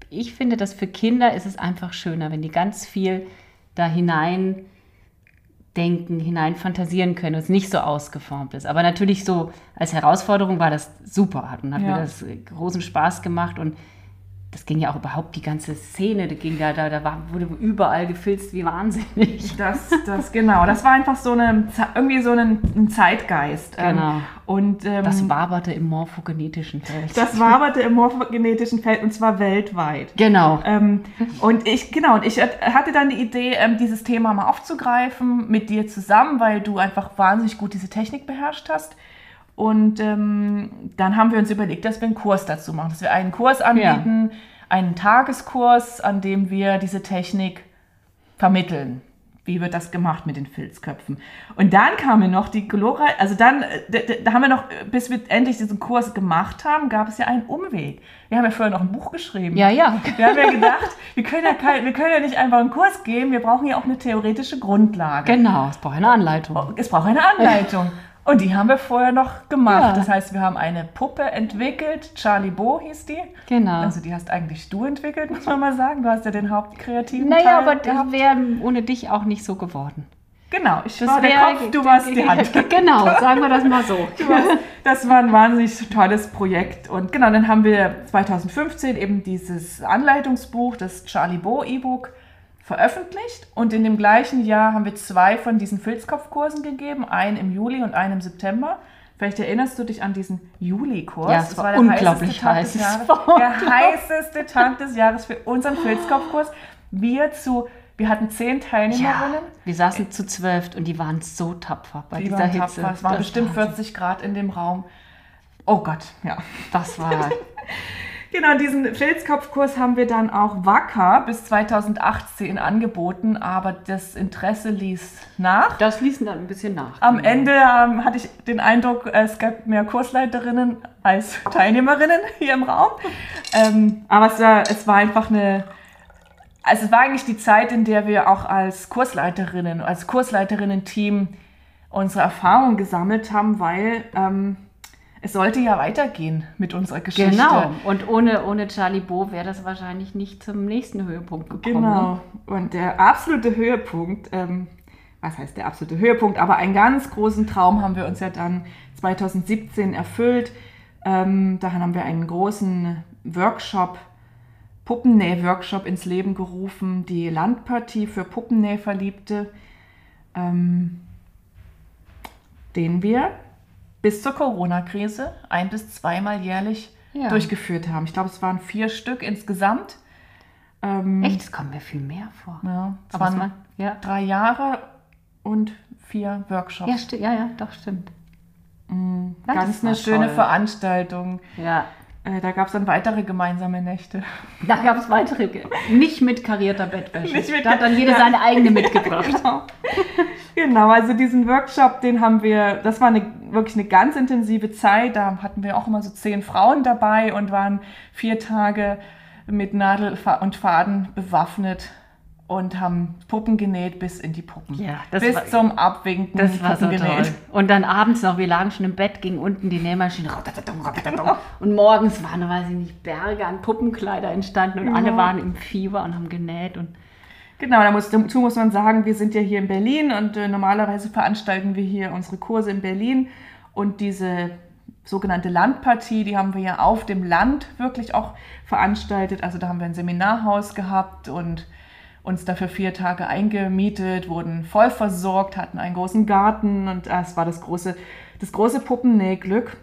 ich finde, dass für Kinder ist es einfach schöner, wenn die ganz viel da hinein denken, hinein fantasieren können und es nicht so ausgeformt ist. Aber natürlich so als Herausforderung war das super und hat Ja. mir das großen Spaß gemacht und das ging ja auch überhaupt die ganze Szene, da ging da, da, da war, wurde überall gefilzt wie wahnsinnig. Das, das, genau. Das war einfach so eine, irgendwie so ein, ein Zeitgeist. Ähm, Genau. Und ähm, Das waberte im morphogenetischen Feld. das waberte im morphogenetischen Feld und zwar weltweit. genau. Ähm, und ich, genau, und ich hatte dann die Idee, ähm, dieses Thema mal aufzugreifen mit dir zusammen, weil du einfach wahnsinnig gut diese Technik beherrscht hast. Und ähm, dann haben wir uns überlegt, dass wir einen Kurs dazu machen, dass wir einen Kurs anbieten, einen Tageskurs, an dem wir diese Technik vermitteln. Wie wird das gemacht mit den Filzköpfen? Und dann kam mir noch die glorreich, also dann, äh, da haben wir noch, äh, bis wir endlich diesen Kurs gemacht haben, gab es ja einen Umweg. Wir haben ja vorher noch ein Buch geschrieben. Ja, ja. Wir haben ja gedacht, wir können ja, kein, wir können ja nicht einfach einen Kurs geben, wir brauchen ja auch eine theoretische Grundlage. Genau, es braucht eine Anleitung. Es braucht eine Anleitung. Und die haben wir vorher noch gemacht. Ja. Das heißt, wir haben eine Puppe entwickelt, Charlie Bo hieß die. Genau. Also die hast eigentlich du entwickelt, muss man mal sagen. Du hast ja den hauptkreativen naja, Teil aber das wäre ohne dich auch nicht so geworden. Genau, ich Das war der Kopf, du warst die Hand. Genau, sagen wir das mal so. Warst- Das war ein wahnsinnig tolles Projekt. Und genau, dann haben wir 2015 eben dieses Anleitungsbuch, das Charlie Bo E-Book, veröffentlicht. Und in dem gleichen Jahr haben wir zwei von diesen Filzkopfkursen gegeben, einen im Juli und einen im September. Vielleicht erinnerst du dich an diesen Juli-Kurs. Ja, es Das war der unglaublich heißeste Tag heiß. Jahres. war Der heißeste Tag des Jahres für unseren Filzkopfkurs. Wir zu, wir hatten zehn Ja, Teilnehmerinnen. wir saßen zu zwölf und die waren so tapfer bei Die dieser waren Hitze. tapfer. Es waren bestimmt war- 40 Grad in dem Raum. Oh Gott, ja. Das war Genau, diesen Filzkopfkurs haben wir dann auch wacker bis 2018 angeboten, aber das Interesse ließ nach. Das ließ dann ein bisschen nach. Am genau. Ende ähm, hatte ich den Eindruck, es gab mehr Kursleiterinnen als Teilnehmerinnen hier im Raum. Ähm, aber es war, es war einfach eine, also es war eigentlich die Zeit, in der wir auch als Kursleiterinnen, als Kursleiterinnen-Team unsere Erfahrungen gesammelt haben, weil ähm, es sollte ja weitergehen mit unserer Geschichte. Genau. Und ohne, ohne Charlie Bo wäre das wahrscheinlich nicht zum nächsten Höhepunkt gekommen. Genau. Und der absolute Höhepunkt, ähm, was heißt der absolute Höhepunkt, aber einen ganz großen Traum haben wir uns ja dann 2017 erfüllt. Ähm, daran haben wir einen großen Workshop, Puppennäh-Workshop ins Leben gerufen, die Landpartie für Puppennäh-Verliebte, ähm, den wir bis zur Corona-Krise ein- bis zweimal jährlich Ja. durchgeführt haben. Ich glaube, es waren vier Stück insgesamt. Ähm, Echt, es kommt mir viel mehr vor. Ja, es waren man, ja. drei Jahre und vier Workshops. Ja, ja, ja, doch, stimmt. Mhm. Das Ganz war eine schöne toll. Veranstaltung. Ja. Äh, da gab es dann weitere gemeinsame Nächte. Da gab es weitere, nicht mit karierter Bettwäsche. Nicht mit- da hat dann jeder ja. seine eigene mitgebracht. Genau. genau, also diesen Workshop, den haben wir, das war eine, wirklich eine ganz intensive Zeit. Da hatten wir auch immer so zehn Frauen dabei und waren vier Tage mit Nadel und Faden bewaffnet und haben Puppen genäht bis in die Puppen. Ja, das bis war- zum Abwinken Das war so Puppen toll. Und dann abends noch, wir lagen schon im Bett, ging unten die Nähmaschine. Und morgens waren, weiß ich nicht, Berge an Puppenkleider entstanden und alle Ja. waren im Fieber und haben genäht. Und Genau, da muss, dazu muss man sagen, wir sind ja hier in Berlin und äh, normalerweise veranstalten wir hier unsere Kurse in Berlin und diese sogenannte Landpartie, die haben wir ja auf dem Land wirklich auch veranstaltet. Also da haben wir ein Seminarhaus gehabt und uns dafür vier Tage eingemietet, wurden voll versorgt, hatten einen großen Garten und äh, es war das große, das große Puppennähglück.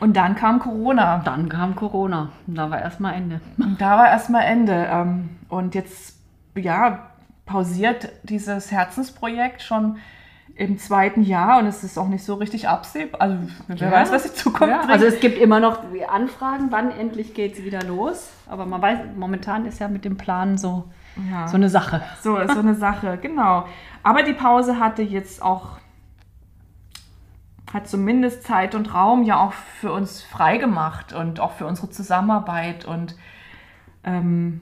Und dann kam Corona. dann kam Corona. Da war erstmal Ende. Und da war erstmal Ende. ähm, Und jetzt, ja, pausiert dieses Herzensprojekt schon im zweiten Jahr und es ist auch nicht so richtig absehbar. Also, wer Ja. weiß, was die Zukunft Ja, bringt. also es gibt immer noch Anfragen, wann endlich geht es wieder los. Aber man weiß, momentan ist ja mit dem Plan so, ja. so eine Sache. So, so eine Sache, genau. Aber die Pause hatte jetzt auch, hat zumindest Zeit und Raum ja auch für uns freigemacht und auch für unsere Zusammenarbeit und ähm,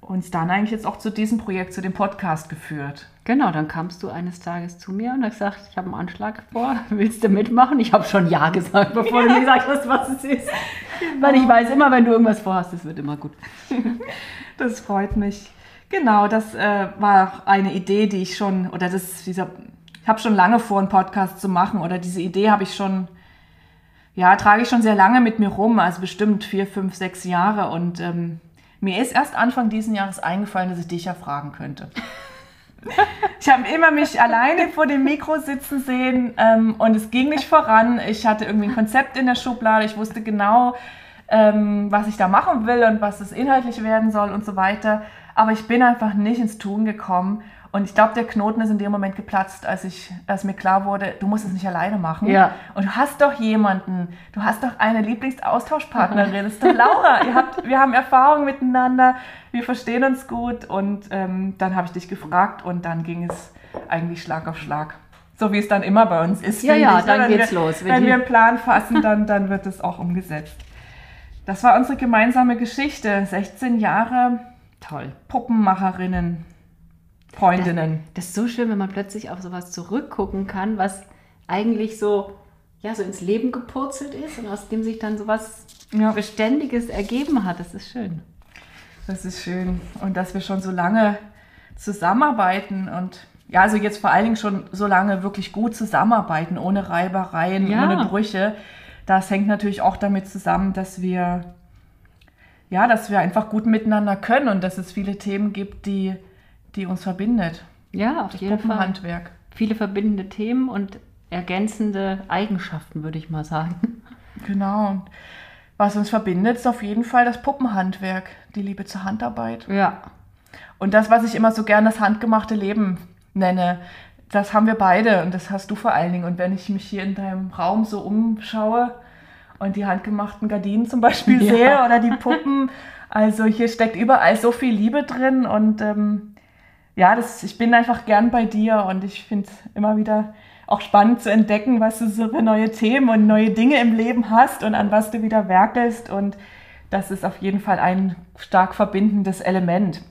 uns dann eigentlich jetzt auch zu diesem Projekt, zu dem Podcast geführt. Genau, dann kamst du eines Tages zu mir und hast gesagt, ich habe einen Anschlag vor, willst du mitmachen? Ich habe schon Ja gesagt, bevor du mir gesagt hast, was es ist. Weil ich weiß immer, wenn du irgendwas vorhast, es wird immer gut. Das freut mich. Genau, das äh, war eine Idee, die ich schon, oder das, dieser, ich habe schon lange vor, einen Podcast zu machen, oder diese Idee habe ich schon, ja, trage ich schon sehr lange mit mir rum, also bestimmt vier, fünf, sechs Jahre. Und ähm, mir ist erst Anfang diesen Jahres eingefallen, dass ich dich ja fragen könnte. Ich habe immer mich alleine vor dem Mikro sitzen sehen ähm, und es ging nicht voran. Ich hatte irgendwie ein Konzept in der Schublade. Ich wusste genau, ähm, was ich da machen will und was es inhaltlich werden soll und so weiter. Aber ich bin einfach nicht ins Tun gekommen. Und ich glaube, der Knoten ist in dem Moment geplatzt, als, ich, als mir klar wurde, du musst es nicht alleine machen. Ja. Und du hast doch jemanden, du hast doch eine Lieblingsaustauschpartnerin, das ist doch Laura. Habt, wir haben Erfahrung miteinander, wir verstehen uns gut. Und ähm, dann habe ich dich gefragt und dann ging es eigentlich Schlag auf Schlag. So wie es dann immer bei uns ist. Ja, ja, ich, ne? dann Wenn geht's wir, los. Wenn Wenn wir einen Plan fassen, dann, dann wird es auch umgesetzt. Das war unsere gemeinsame Geschichte. 16 Jahre Toll. Puppenmacherinnen, Freundinnen. Das ist so schön, wenn man plötzlich auf sowas zurückgucken kann, was eigentlich so, ja, so ins Leben gepurzelt ist und aus dem sich dann sowas Ja. Beständiges ergeben hat. Das ist schön. Das ist schön. Und dass wir schon so lange zusammenarbeiten und ja, also jetzt vor allen Dingen schon so lange wirklich gut zusammenarbeiten, ohne Reibereien, Ja. ohne Brüche. Das hängt natürlich auch damit zusammen, dass wir ja, dass wir einfach gut miteinander können und dass es viele Themen gibt, die, die uns verbindet. Ja, auf jeden Fall. Puppenhandwerk. Viele verbindende Themen und ergänzende Eigenschaften, würde ich mal sagen. Genau. Was uns verbindet, ist auf jeden Fall das Puppenhandwerk, die Liebe zur Handarbeit. Ja. Und das, was ich immer so gern das handgemachte Leben nenne, das haben wir beide und das hast du vor allen Dingen. Und wenn ich mich hier in deinem Raum so umschaue und die handgemachten Gardinen zum Beispiel Ja. sehe oder die Puppen, also hier steckt überall so viel Liebe drin und ähm, ja, das, ich bin einfach gern bei dir und ich finde es immer wieder auch spannend zu entdecken, was du so für neue Themen und neue Dinge im Leben hast und an was du wieder werkelst und das ist auf jeden Fall ein stark verbindendes Element.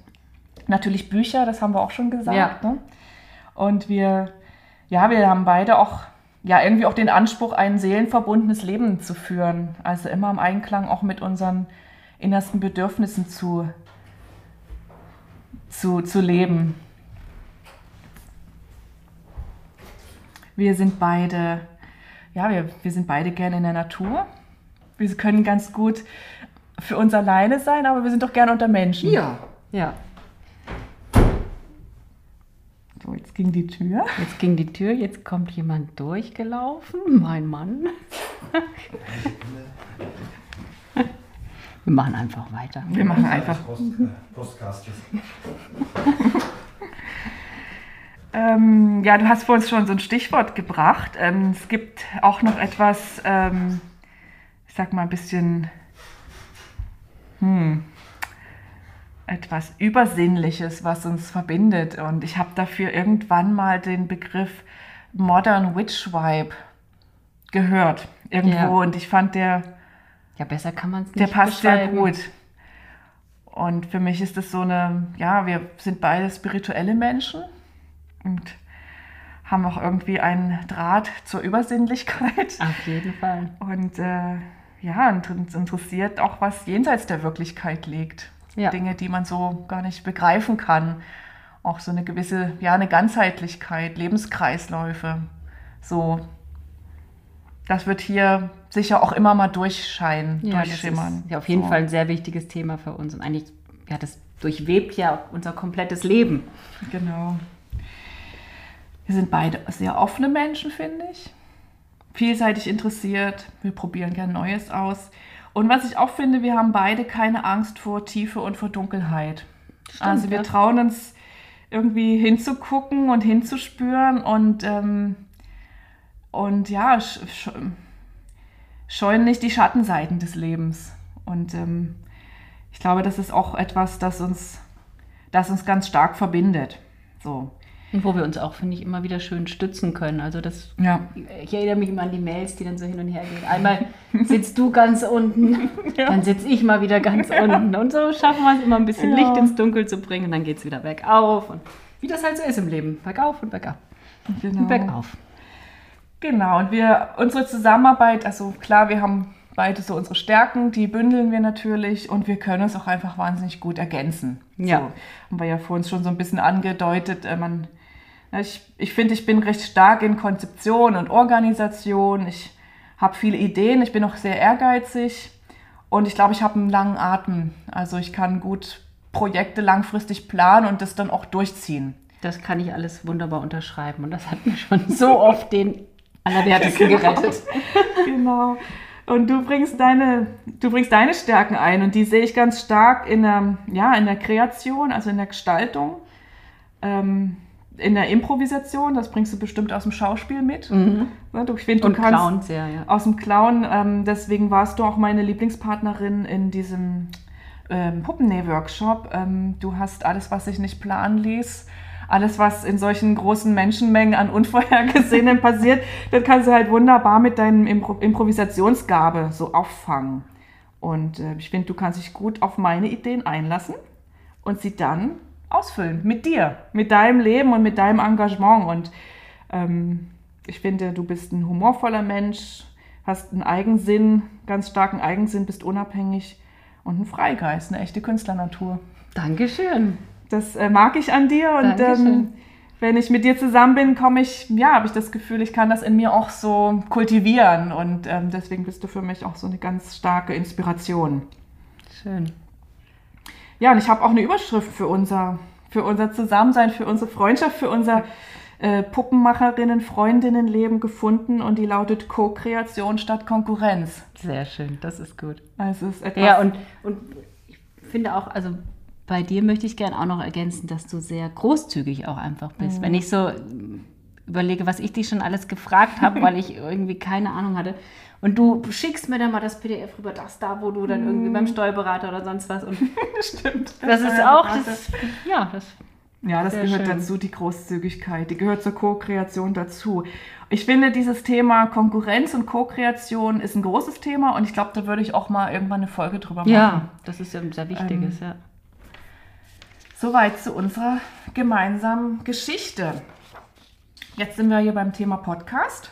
Natürlich Bücher, das haben wir auch schon gesagt. Ja. Ne? Und wir, ja, wir haben beide auch, ja, irgendwie auch den Anspruch, ein seelenverbundenes Leben zu führen. Also immer im Einklang auch mit unseren innersten Bedürfnissen zu, zu, zu leben. Wir sind beide, ja, wir, wir sind beide gerne in der Natur. Wir können ganz gut für uns alleine sein, aber wir sind doch gerne unter Menschen. Ja. Ja. So, jetzt ging die Tür. Jetzt ging die Tür, jetzt kommt jemand durchgelaufen. Mein Mann. Wir machen einfach weiter. Wir machen einfach. Äh, Postcast. Ähm, ja, du hast vor uns schon so ein Stichwort gebracht. Ähm, es gibt auch noch etwas, ähm, ich sag mal ein bisschen, hm, etwas Übersinnliches, was uns verbindet. Und ich habe dafür irgendwann mal den Begriff Modern Witch Vibe gehört irgendwo Ja. und ich fand der Ja, besser kann man es nicht der passt sehr gut. Und für mich ist das so eine, ja, wir sind beide spirituelle Menschen und haben auch irgendwie einen Draht zur Übersinnlichkeit. Auf jeden Fall. Und äh, ja, und uns interessiert auch, was jenseits der Wirklichkeit liegt. Ja. Dinge, die man so gar nicht begreifen kann. Auch so eine gewisse, ja, eine Ganzheitlichkeit, Lebenskreisläufe. So, das wird hier sicher auch immer mal durchscheinen, Ja, das durchschimmern. ist ja auf jeden so. Fall ein sehr wichtiges Thema für uns. Und eigentlich, ja, das durchwebt ja unser komplettes Leben. Genau. Wir sind beide sehr offene Menschen, finde ich. Vielseitig interessiert. Wir probieren gern Neues aus. Und was ich auch finde, wir haben beide keine Angst vor Tiefe und vor Dunkelheit. also wir ja. trauen uns irgendwie hinzugucken und hinzuspüren und, ähm, und ja, sch sch scheuen nicht die Schattenseiten des Lebens. Und ähm, ich glaube, das ist auch etwas, das uns, das uns ganz stark verbindet. So. Und wo wir uns auch, finde ich, immer wieder schön stützen können. Also das, Ja. ich erinnere mich immer an die Mails, die dann so hin und her gehen. Einmal sitzt du ganz unten, dann sitze ich mal wieder ganz unten. Und so schaffen wir es immer ein bisschen Ja. Licht ins Dunkel zu bringen. Und dann geht es wieder bergauf. Und wie das halt so ist im Leben. Bergauf und bergab. Und Genau. bergauf. Genau, und wir, unsere Zusammenarbeit, also klar, wir haben beide so unsere Stärken, die bündeln wir natürlich und wir können uns auch einfach wahnsinnig gut ergänzen. Ja. So, haben wir ja vor uns schon so ein bisschen angedeutet. Äh, man, ja, ich ich finde, ich bin recht stark in Konzeption und Organisation. Ich habe viele Ideen, ich bin auch sehr ehrgeizig und ich glaube, ich habe einen langen Atem. Also ich kann gut Projekte langfristig planen und das dann auch durchziehen. Das kann ich alles wunderbar unterschreiben. Und das hat mir schon so oft den Allerwertesten gerettet. Genau. Und du bringst deine, du bringst deine Stärken ein und die sehe ich ganz stark in der, ja, in der Kreation, also in der Gestaltung, ähm, in der Improvisation. Das bringst du bestimmt aus dem Schauspiel mit. Ne, du, ich finde, du Und kannst Clown sehr, ja. aus dem Clown. Ähm, deswegen warst du auch meine Lieblingspartnerin in diesem ähm, Puppennäh-Workshop. Ähm, du hast alles, was sich nicht planen ließ, alles, was in solchen großen Menschenmengen an Unvorhergesehenen passiert, das kannst du halt wunderbar mit deinem Impro Improvisationsgabe so auffangen. Und äh, ich finde, du kannst dich gut auf meine Ideen einlassen und sie dann ausfüllen mit dir, mit deinem Leben und mit deinem Engagement. Und ähm, ich finde, du bist ein humorvoller Mensch, hast einen Eigensinn, ganz starken Eigensinn, bist unabhängig und ein Freigeist, eine echte Künstlernatur. Dankeschön. Das äh, mag ich an dir und ähm, wenn ich mit dir zusammen bin, komme ich, ja, habe ich das Gefühl, ich kann das in mir auch so kultivieren und ähm, deswegen bist du für mich auch so eine ganz starke Inspiration. Schön. Ja, und ich habe auch eine Überschrift für unser, für unser Zusammensein, für unsere Freundschaft, für unser äh, Puppenmacherinnen, Freundinnenleben gefunden und die lautet Co-Kreation statt Konkurrenz. Sehr schön, das ist gut. Also es ist etwas, Ja, und, und ich finde auch, also bei dir möchte ich gerne auch noch ergänzen, dass du sehr großzügig auch einfach bist. Wenn ich so überlege, was ich dich schon alles gefragt habe, weil ich irgendwie keine Ahnung hatte. Und du schickst mir dann mal das PDF rüber, das da, wo du dann irgendwie beim Steuerberater oder sonst was. Und stimmt. das ist auch, das, ja, das Ja, das Sehr gehört schön. dazu, die Großzügigkeit, die gehört zur Co-Kreation dazu. Ich finde, dieses Thema Konkurrenz und Co-Kreation ist ein großes Thema und ich glaube, da würde ich auch mal irgendwann eine Folge drüber machen. Ja, das ist ja ein sehr wichtiges, ja. Soweit zu unserer gemeinsamen Geschichte. Jetzt sind wir hier beim Thema Podcast.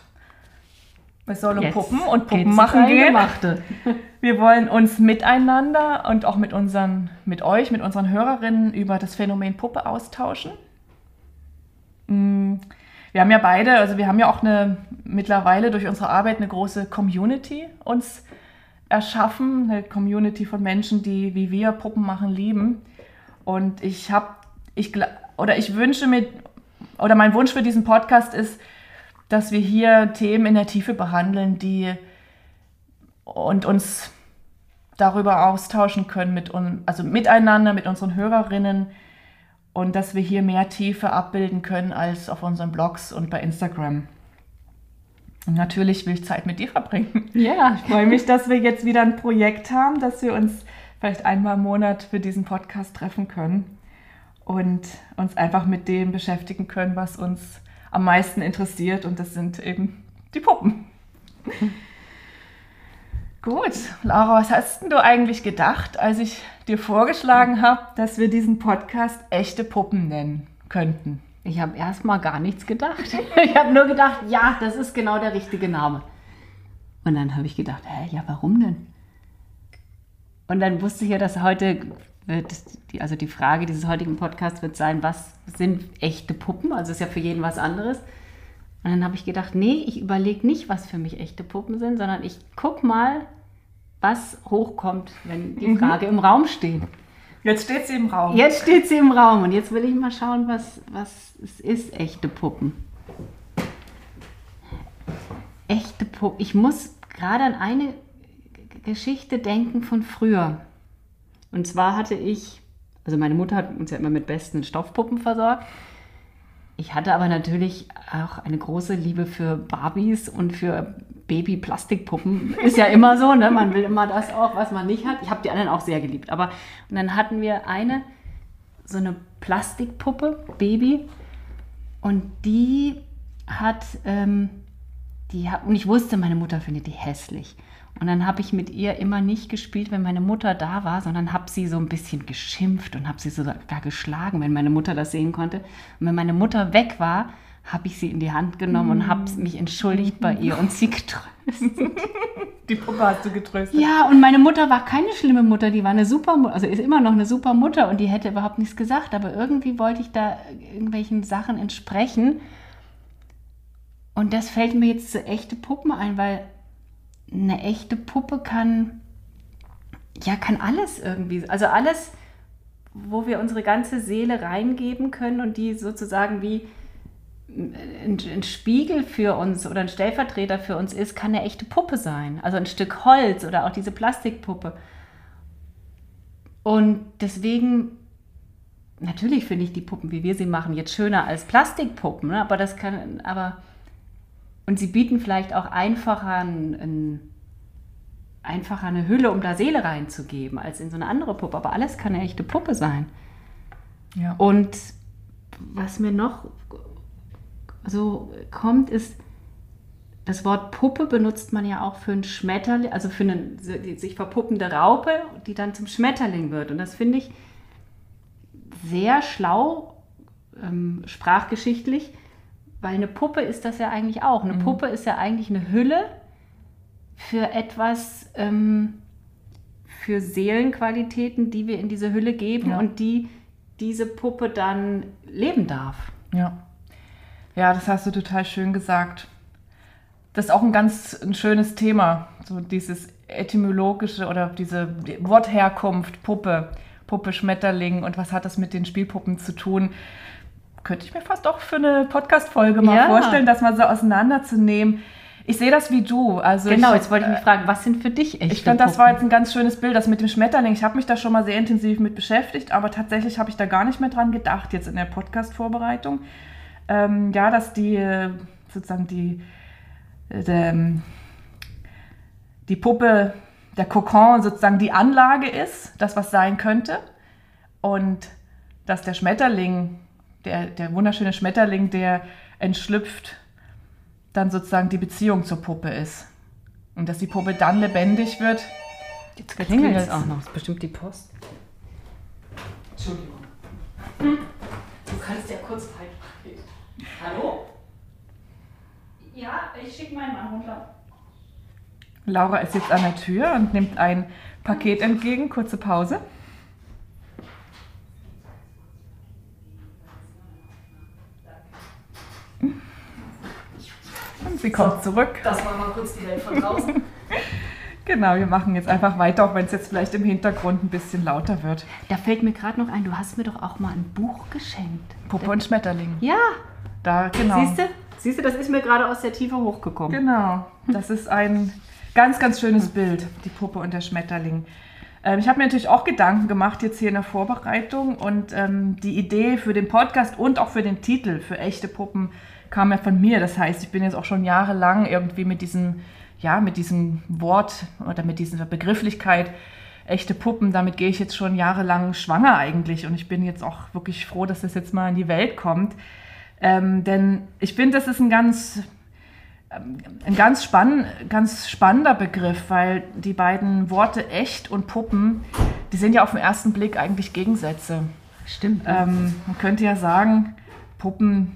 Es soll um Jetzt Puppen und Puppen machen gehen. Wir wollen uns miteinander und auch mit unseren, mit euch, mit unseren Hörerinnen über das Phänomen Puppe austauschen. Mm, Wir haben ja beide, also wir haben ja auch eine mittlerweile durch unsere Arbeit eine große Community uns erschaffen, eine Community von Menschen, die wie wir Puppen machen lieben. Und ich habe, ich oder ich wünsche mir, oder mein Wunsch für diesen Podcast ist, dass wir hier Themen in der Tiefe behandeln, die und uns darüber austauschen können, mit un also miteinander, mit unseren Hörerinnen und dass wir hier mehr Tiefe abbilden können als auf unseren Blogs und bei Instagram. Und natürlich will ich Zeit mit dir verbringen. Ja. Ich freue mich, dass wir jetzt wieder ein Projekt haben, dass wir uns vielleicht einmal im Monat für diesen Podcast treffen können und uns einfach mit dem beschäftigen können, was uns am meisten interessiert. Und das sind eben die Puppen. Gut, Laura, was hast du eigentlich gedacht, als ich dir vorgeschlagen habe, dass wir diesen Podcast echte Puppen nennen könnten? Ich habe erstmal gar nichts gedacht. Ich habe nur gedacht, ja, das ist genau der richtige Name. Und dann habe ich gedacht, hä, ja, warum denn? Und dann wusste ich ja, dass heute wird, die, also die Frage dieses heutigen Podcasts wird sein, was sind echte Puppen? Also ist ja für jeden was anderes. Und dann habe ich gedacht, nee, ich überlege nicht, was für mich echte Puppen sind, sondern ich gucke mal, was hochkommt, wenn die Frage im Raum steht. Jetzt steht sie im Raum. Jetzt steht sie im Raum und jetzt will ich mal schauen, was, was es ist, echte Puppen. Echte Puppen. Ich muss gerade an eine Geschichte denken von früher. Und zwar hatte ich, also meine Mutter hat uns ja immer mit besten Stoffpuppen versorgt. Ich hatte aber natürlich auch eine große Liebe für Barbies und für Baby-Plastikpuppen. Ist ja immer so, ne? Man will immer das auch, was man nicht hat. Ich habe die anderen auch sehr geliebt. Aber und dann hatten wir eine, so eine Plastikpuppe, Baby. Und die hat, ähm, die hat, und ich wusste, meine Mutter findet die hässlich. Und dann habe ich mit ihr immer nicht gespielt, wenn meine Mutter da war, sondern habe sie so ein bisschen geschimpft und habe sie sogar geschlagen, wenn meine Mutter das sehen konnte. Und wenn meine Mutter weg war, habe ich sie in die Hand genommen und habe mich entschuldigt bei ihr und sie getröstet. Die Puppe hast du getröstet. Ja, und meine Mutter war keine schlimme Mutter, die war eine super Mutter, also ist immer noch eine super Mutter und die hätte überhaupt nichts gesagt, aber irgendwie wollte ich da irgendwelchen Sachen entsprechen. Und das fällt mir jetzt zu echte Puppen ein, weil eine echte Puppe kann, ja, kann alles irgendwie, also alles, wo wir unsere ganze Seele reingeben können und die sozusagen wie ein, ein, Spiegel für uns oder ein Stellvertreter für uns ist, kann eine echte Puppe sein. Also ein Stück Holz oder auch diese Plastikpuppe. Und deswegen, natürlich finde ich die Puppen, wie wir sie machen, jetzt schöner als Plastikpuppen, ne? aber das kann, aber, und sie bieten vielleicht auch einfacher ein, ein einfacher eine Hülle, um da Seele reinzugeben, als in so eine andere Puppe. Aber alles kann eine echte Puppe sein. Ja. Und was mir noch so kommt, ist, das Wort Puppe benutzt man ja auch für einen Schmetterling, also für eine sich verpuppende Raupe, die dann zum Schmetterling wird. Und das finde ich sehr schlau, ähm, sprachgeschichtlich, weil eine Puppe ist das ja eigentlich auch. Eine mhm. Puppe ist ja eigentlich eine Hülle für etwas, ähm, für Seelenqualitäten, die wir in diese Hülle geben ja. und die diese Puppe dann leben darf. Ja. Ja, das hast du total schön gesagt. Das ist auch ein ganz ein schönes Thema, so dieses etymologische oder diese Wortherkunft, Puppe, Puppe, Schmetterling und was hat das mit den Spielpuppen zu tun? Könnte ich mir fast auch für eine Podcast-Folge mal ja. vorstellen, das mal so auseinanderzunehmen. Ich sehe das wie du. Also genau, ich, jetzt wollte ich mich fragen, was sind für dich echte Ich fand, das war jetzt ein ganz schönes Bild, das mit dem Schmetterling. Ich habe mich da schon mal sehr intensiv mit beschäftigt, aber tatsächlich habe ich da gar nicht mehr dran gedacht, jetzt in der Podcast-Vorbereitung ähm, ja, dass die sozusagen die, äh, die, die Puppe, der Kokon sozusagen die Anlage ist, das was sein könnte. Und dass der Schmetterling, der, der wunderschöne Schmetterling, der entschlüpft, dann sozusagen die Beziehung zur Puppe ist. Und dass die Puppe dann lebendig wird. Jetzt klingelt es auch noch. Das ist bestimmt die Post. Entschuldigung. Hm? Du kannst ja kurz halten. Hallo? Ja, ich schicke meinen Mann runter. Laura ist jetzt an der Tür und nimmt ein Paket entgegen. Kurze Pause. Sie kommt zurück. Das war mal kurz die Welt von draußen. Genau, wir machen jetzt einfach weiter, auch wenn es jetzt vielleicht im Hintergrund ein bisschen lauter wird. Da fällt mir gerade noch ein, du hast mir doch auch mal ein Buch geschenkt. Puppe und Schmetterling. Ja, da, genau. Siehst du? Siehst du, das ist mir gerade aus der Tiefe hochgekommen. Genau. Das ist ein Ganz, ganz schönes Bild, die Puppe und der Schmetterling. Ähm, ich habe mir natürlich auch Gedanken gemacht jetzt hier in der Vorbereitung und ähm, die Idee für den Podcast und auch für den Titel für echte Puppen kam ja von mir. Das heißt, ich bin jetzt auch schon jahrelang irgendwie mit diesem, ja, mit diesem Wort oder mit dieser Begrifflichkeit echte Puppen, damit gehe ich jetzt schon jahrelang schwanger eigentlich und ich bin jetzt auch wirklich froh, dass das jetzt mal in die Welt kommt. Ähm, denn ich finde, das ist ein ganz, ähm, ein ganz, spann, ganz spannender Begriff, weil die beiden Worte echt und Puppen, die sind ja auf den ersten Blick eigentlich Gegensätze. Stimmt. Ähm, man könnte ja sagen, Puppen,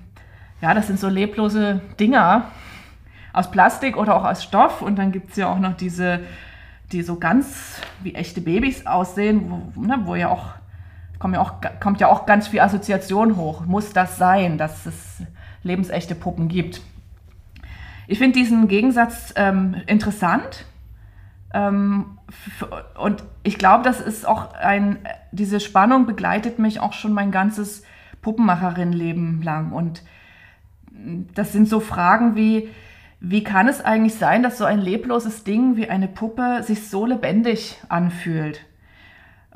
ja, das sind so leblose Dinger aus Plastik oder auch aus Stoff und dann gibt es ja auch noch diese die so ganz wie echte Babys aussehen, wo, ne, wo ja auch, kommt ja auch, kommt ja auch ganz viel Assoziation hoch. Muss das sein, dass es lebensechte Puppen gibt? Ich finde diesen Gegensatz ähm, interessant. Ähm, und ich glaube, das ist auch ein, diese Spannung begleitet mich auch schon mein ganzes Puppenmacherin-Leben lang. Und das sind so Fragen wie, wie kann es eigentlich sein, dass so ein lebloses Ding wie eine Puppe sich so lebendig anfühlt?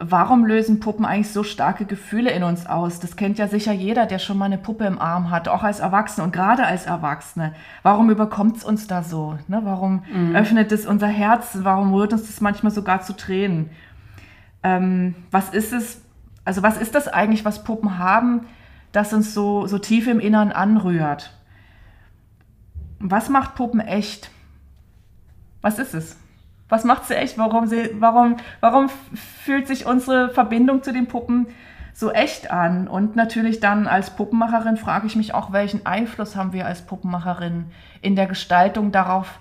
Warum lösen Puppen eigentlich so starke Gefühle in uns aus? Das kennt ja sicher jeder, der schon mal eine Puppe im Arm hat, auch als Erwachsene und gerade als Erwachsene. Warum überkommt es uns da so? Ne? Warum mhm. öffnet es unser Herz? Warum rührt uns das manchmal sogar zu Tränen? Ähm, was ist es, also was ist das eigentlich, was Puppen haben, das uns so, so tief im Innern anrührt? Was macht Puppen echt? Was ist es? Was macht sie echt? Warum, sie, warum, warum fühlt sich unsere Verbindung zu den Puppen so echt an? Und natürlich dann als Puppenmacherin frage ich mich auch, welchen Einfluss haben wir als Puppenmacherin in der Gestaltung darauf,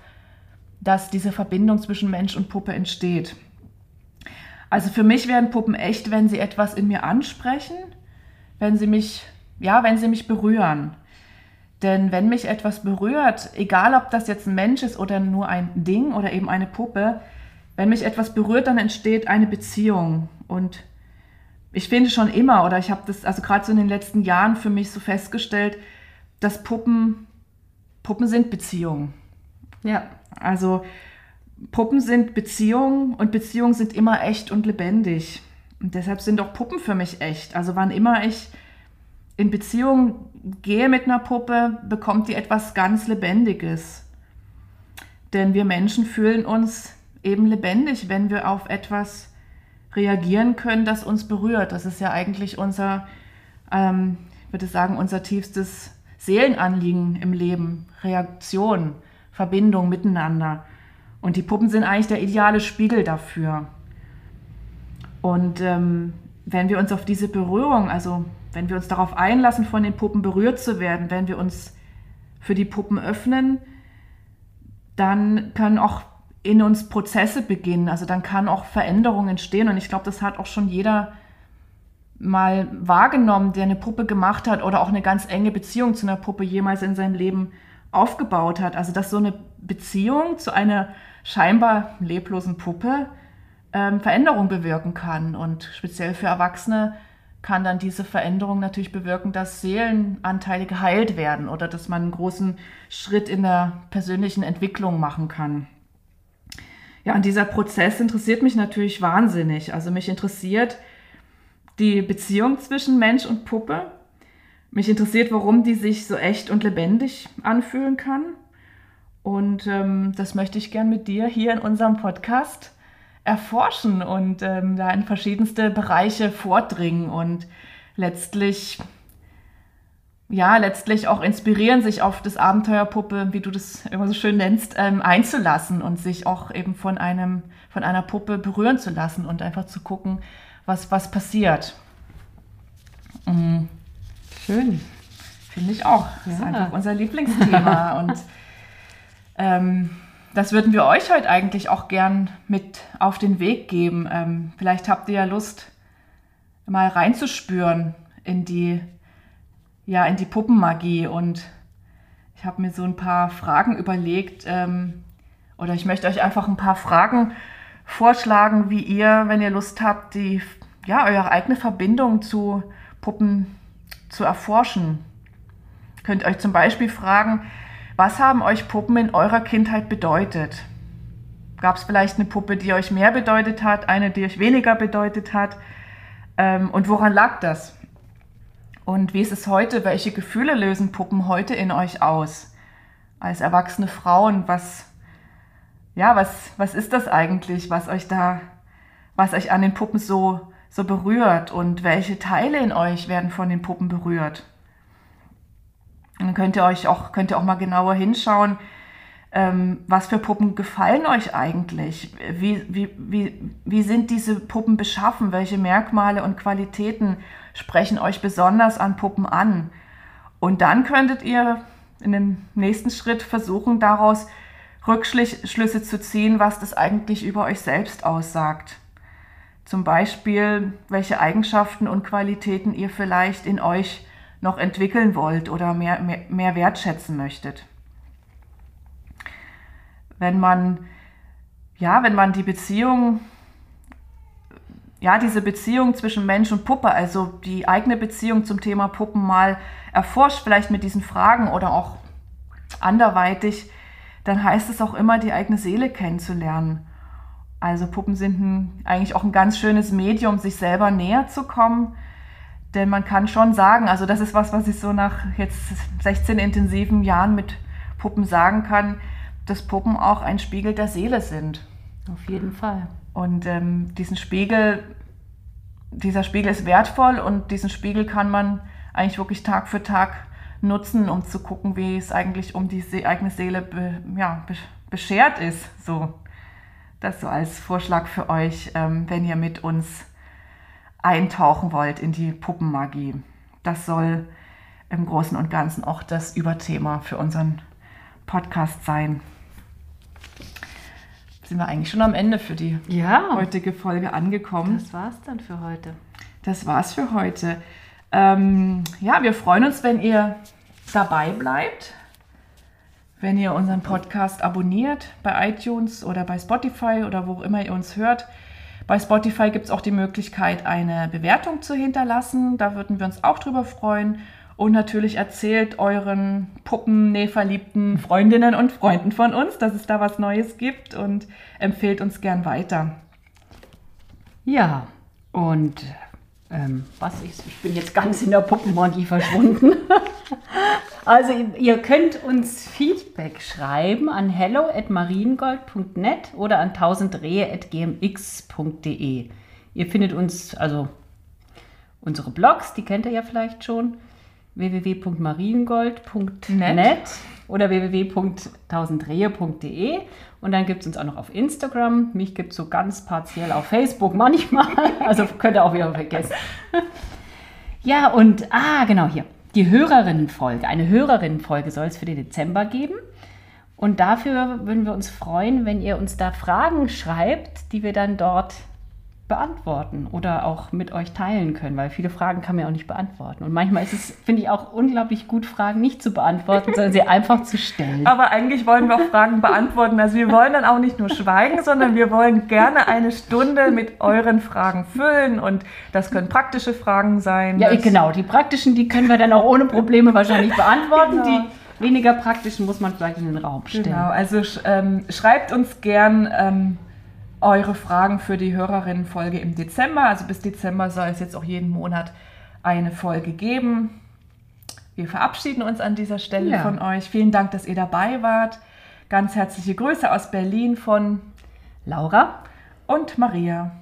dass diese Verbindung zwischen Mensch und Puppe entsteht. Also für mich werden Puppen echt, wenn sie etwas in mir ansprechen, wenn sie mich, ja, wenn sie mich berühren. Denn wenn mich etwas berührt, egal ob das jetzt ein Mensch ist oder nur ein Ding oder eben eine Puppe, wenn mich etwas berührt, dann entsteht eine Beziehung. Und ich finde schon immer, oder ich habe das also gerade so in den letzten Jahren für mich so festgestellt, dass Puppen, Puppen sind Beziehungen. Ja. Also Puppen sind Beziehungen und Beziehungen sind immer echt und lebendig. Und deshalb sind auch Puppen für mich echt. Also wann immer ich in Beziehung gehe mit einer Puppe, bekommt die etwas ganz Lebendiges. Denn wir Menschen fühlen uns eben lebendig, wenn wir auf etwas reagieren können, das uns berührt. Das ist ja eigentlich unser, ähm, ich würde sagen, unser tiefstes Seelenanliegen im Leben. Reaktion, Verbindung miteinander. Und die Puppen sind eigentlich der ideale Spiegel dafür. Und ähm, wenn wir uns auf diese Berührung, also wenn wir uns darauf einlassen, von den Puppen berührt zu werden, wenn wir uns für die Puppen öffnen, dann können auch in uns Prozesse beginnen. Also dann kann auch Veränderung entstehen. Und ich glaube, das hat auch schon jeder mal wahrgenommen, der eine Puppe gemacht hat oder auch eine ganz enge Beziehung zu einer Puppe jemals in seinem Leben aufgebaut hat. Also dass so eine Beziehung zu einer scheinbar leblosen Puppe ähm, Veränderung bewirken kann. Und speziell für Erwachsene kann dann diese Veränderung natürlich bewirken, dass Seelenanteile geheilt werden oder dass man einen großen Schritt in der persönlichen Entwicklung machen kann. Ja, und dieser Prozess interessiert mich natürlich wahnsinnig. Also mich interessiert die Beziehung zwischen Mensch und Puppe. Mich interessiert, warum die sich so echt und lebendig anfühlen kann. Und ähm, das möchte ich gern mit dir hier in unserem Podcast erforschen und ähm, da in verschiedenste Bereiche vordringen und letztlich ja, letztlich auch inspirieren, sich auf das Abenteuerpuppe, wie du das immer so schön nennst, ähm, einzulassen und sich auch eben von einem, von einer Puppe berühren zu lassen und einfach zu gucken, was, was passiert. Mhm. Schön. Finde ich auch. Das ja. ist einfach unser Lieblingsthema. und ähm, das würden wir euch heute eigentlich auch gern mit auf den Weg geben. Ähm, vielleicht habt ihr ja Lust, mal reinzuspüren in die, ja, in die Puppenmagie. Und ich habe mir so ein paar Fragen überlegt, ähm, oder ich möchte euch einfach ein paar Fragen vorschlagen, wie ihr, wenn ihr Lust habt, die, ja, eure eigene Verbindung zu Puppen zu erforschen. Könnt euch zum Beispiel fragen, was haben euch Puppen in eurer Kindheit bedeutet? Gab es vielleicht eine Puppe, die euch mehr bedeutet hat, eine, die euch weniger bedeutet hat? Ähm, und woran lag das? Und wie ist es heute? Welche Gefühle lösen Puppen heute in euch aus? Als erwachsene Frauen, was, ja, was, was ist das eigentlich, was euch da, was euch an den Puppen so, so berührt und welche Teile in euch werden von den Puppen berührt? Dann könnt ihr euch auch, könnt ihr auch mal genauer hinschauen, ähm, was für Puppen gefallen euch eigentlich? Wie, wie, wie, wie sind diese Puppen beschaffen? Welche Merkmale und Qualitäten sprechen euch besonders an Puppen an? Und dann könntet ihr in dem nächsten Schritt versuchen, daraus Rückschlüsse zu ziehen, was das eigentlich über euch selbst aussagt. Zum Beispiel, welche Eigenschaften und Qualitäten ihr vielleicht in euch noch entwickeln wollt oder mehr, mehr, mehr wertschätzen möchtet wenn man, ja, wenn man die Beziehung, ja, diese Beziehung zwischen Mensch und Puppe, also die eigene Beziehung zum Thema Puppen mal erforscht, vielleicht mit diesen Fragen oder auch anderweitig, dann heißt es auch immer, die eigene Seele kennenzulernen. Also Puppen sind ein, eigentlich auch ein ganz schönes Medium, sich selber näher zu kommen. Denn man kann schon sagen, also das ist was, was ich so nach jetzt 16 intensiven Jahren mit Puppen sagen kann, dass Puppen auch ein Spiegel der Seele sind. Auf jeden Fall. Und ähm, diesen Spiegel, dieser Spiegel ist wertvoll und diesen Spiegel kann man eigentlich wirklich Tag für Tag nutzen, um zu gucken, wie es eigentlich um die eigene Seele be, ja, be, beschert ist. So, das so als Vorschlag für euch, ähm, wenn ihr mit uns eintauchen wollt in die Puppenmagie. Das soll im Großen und Ganzen auch das Überthema für unseren Podcast sein. Sind wir eigentlich schon am Ende für die ja. heutige Folge angekommen? Das war's dann für heute. Das war's für heute. Ähm, ja, wir freuen uns, wenn ihr dabei bleibt, wenn ihr unseren Podcast abonniert bei iTunes oder bei Spotify oder wo auch immer ihr uns hört. Bei Spotify gibt es auch die Möglichkeit, eine Bewertung zu hinterlassen. Da würden wir uns auch drüber freuen und natürlich erzählt euren Puppennähverliebten Freundinnen und Freunden von uns, dass es da was Neues gibt und empfehlt uns gern weiter. Ja, und ähm, was ist, ich bin jetzt ganz in der Puppenmagie verschwunden. also ihr könnt uns Feedback schreiben an hello at mariengold.net oder an 1000rehe.gmx.de. Ihr findet uns, also unsere Blogs, die kennt ihr ja vielleicht schon www.mariengold.net oder www.tausendrehe.de und dann gibt es uns auch noch auf Instagram. Mich gibt es so ganz partiell auf Facebook manchmal, also könnt ihr auch wieder vergessen. ja, und, ah, genau hier, die Hörerinnenfolge. Eine Hörerinnenfolge soll es für den Dezember geben. Und dafür würden wir uns freuen, wenn ihr uns da Fragen schreibt, die wir dann dort beantworten oder auch mit euch teilen können, weil viele Fragen kann man ja auch nicht beantworten. Und manchmal ist es, finde ich, auch unglaublich gut, Fragen nicht zu beantworten, sondern sie einfach zu stellen. Aber eigentlich wollen wir auch Fragen beantworten. Also wir wollen dann auch nicht nur schweigen, sondern wir wollen gerne eine Stunde mit euren Fragen füllen. Und das können praktische Fragen sein. Ja, genau. Die praktischen, die können wir dann auch ohne Probleme wahrscheinlich beantworten. Genau. Die weniger praktischen muss man vielleicht in den Raum stellen. Genau. Also ähm, schreibt uns gern. Ähm, eure Fragen für die Hörerinnenfolge im Dezember. Also bis Dezember soll es jetzt auch jeden Monat eine Folge geben. Wir verabschieden uns an dieser Stelle ja. von euch. Vielen Dank, dass ihr dabei wart. Ganz herzliche Grüße aus Berlin von Laura und Maria.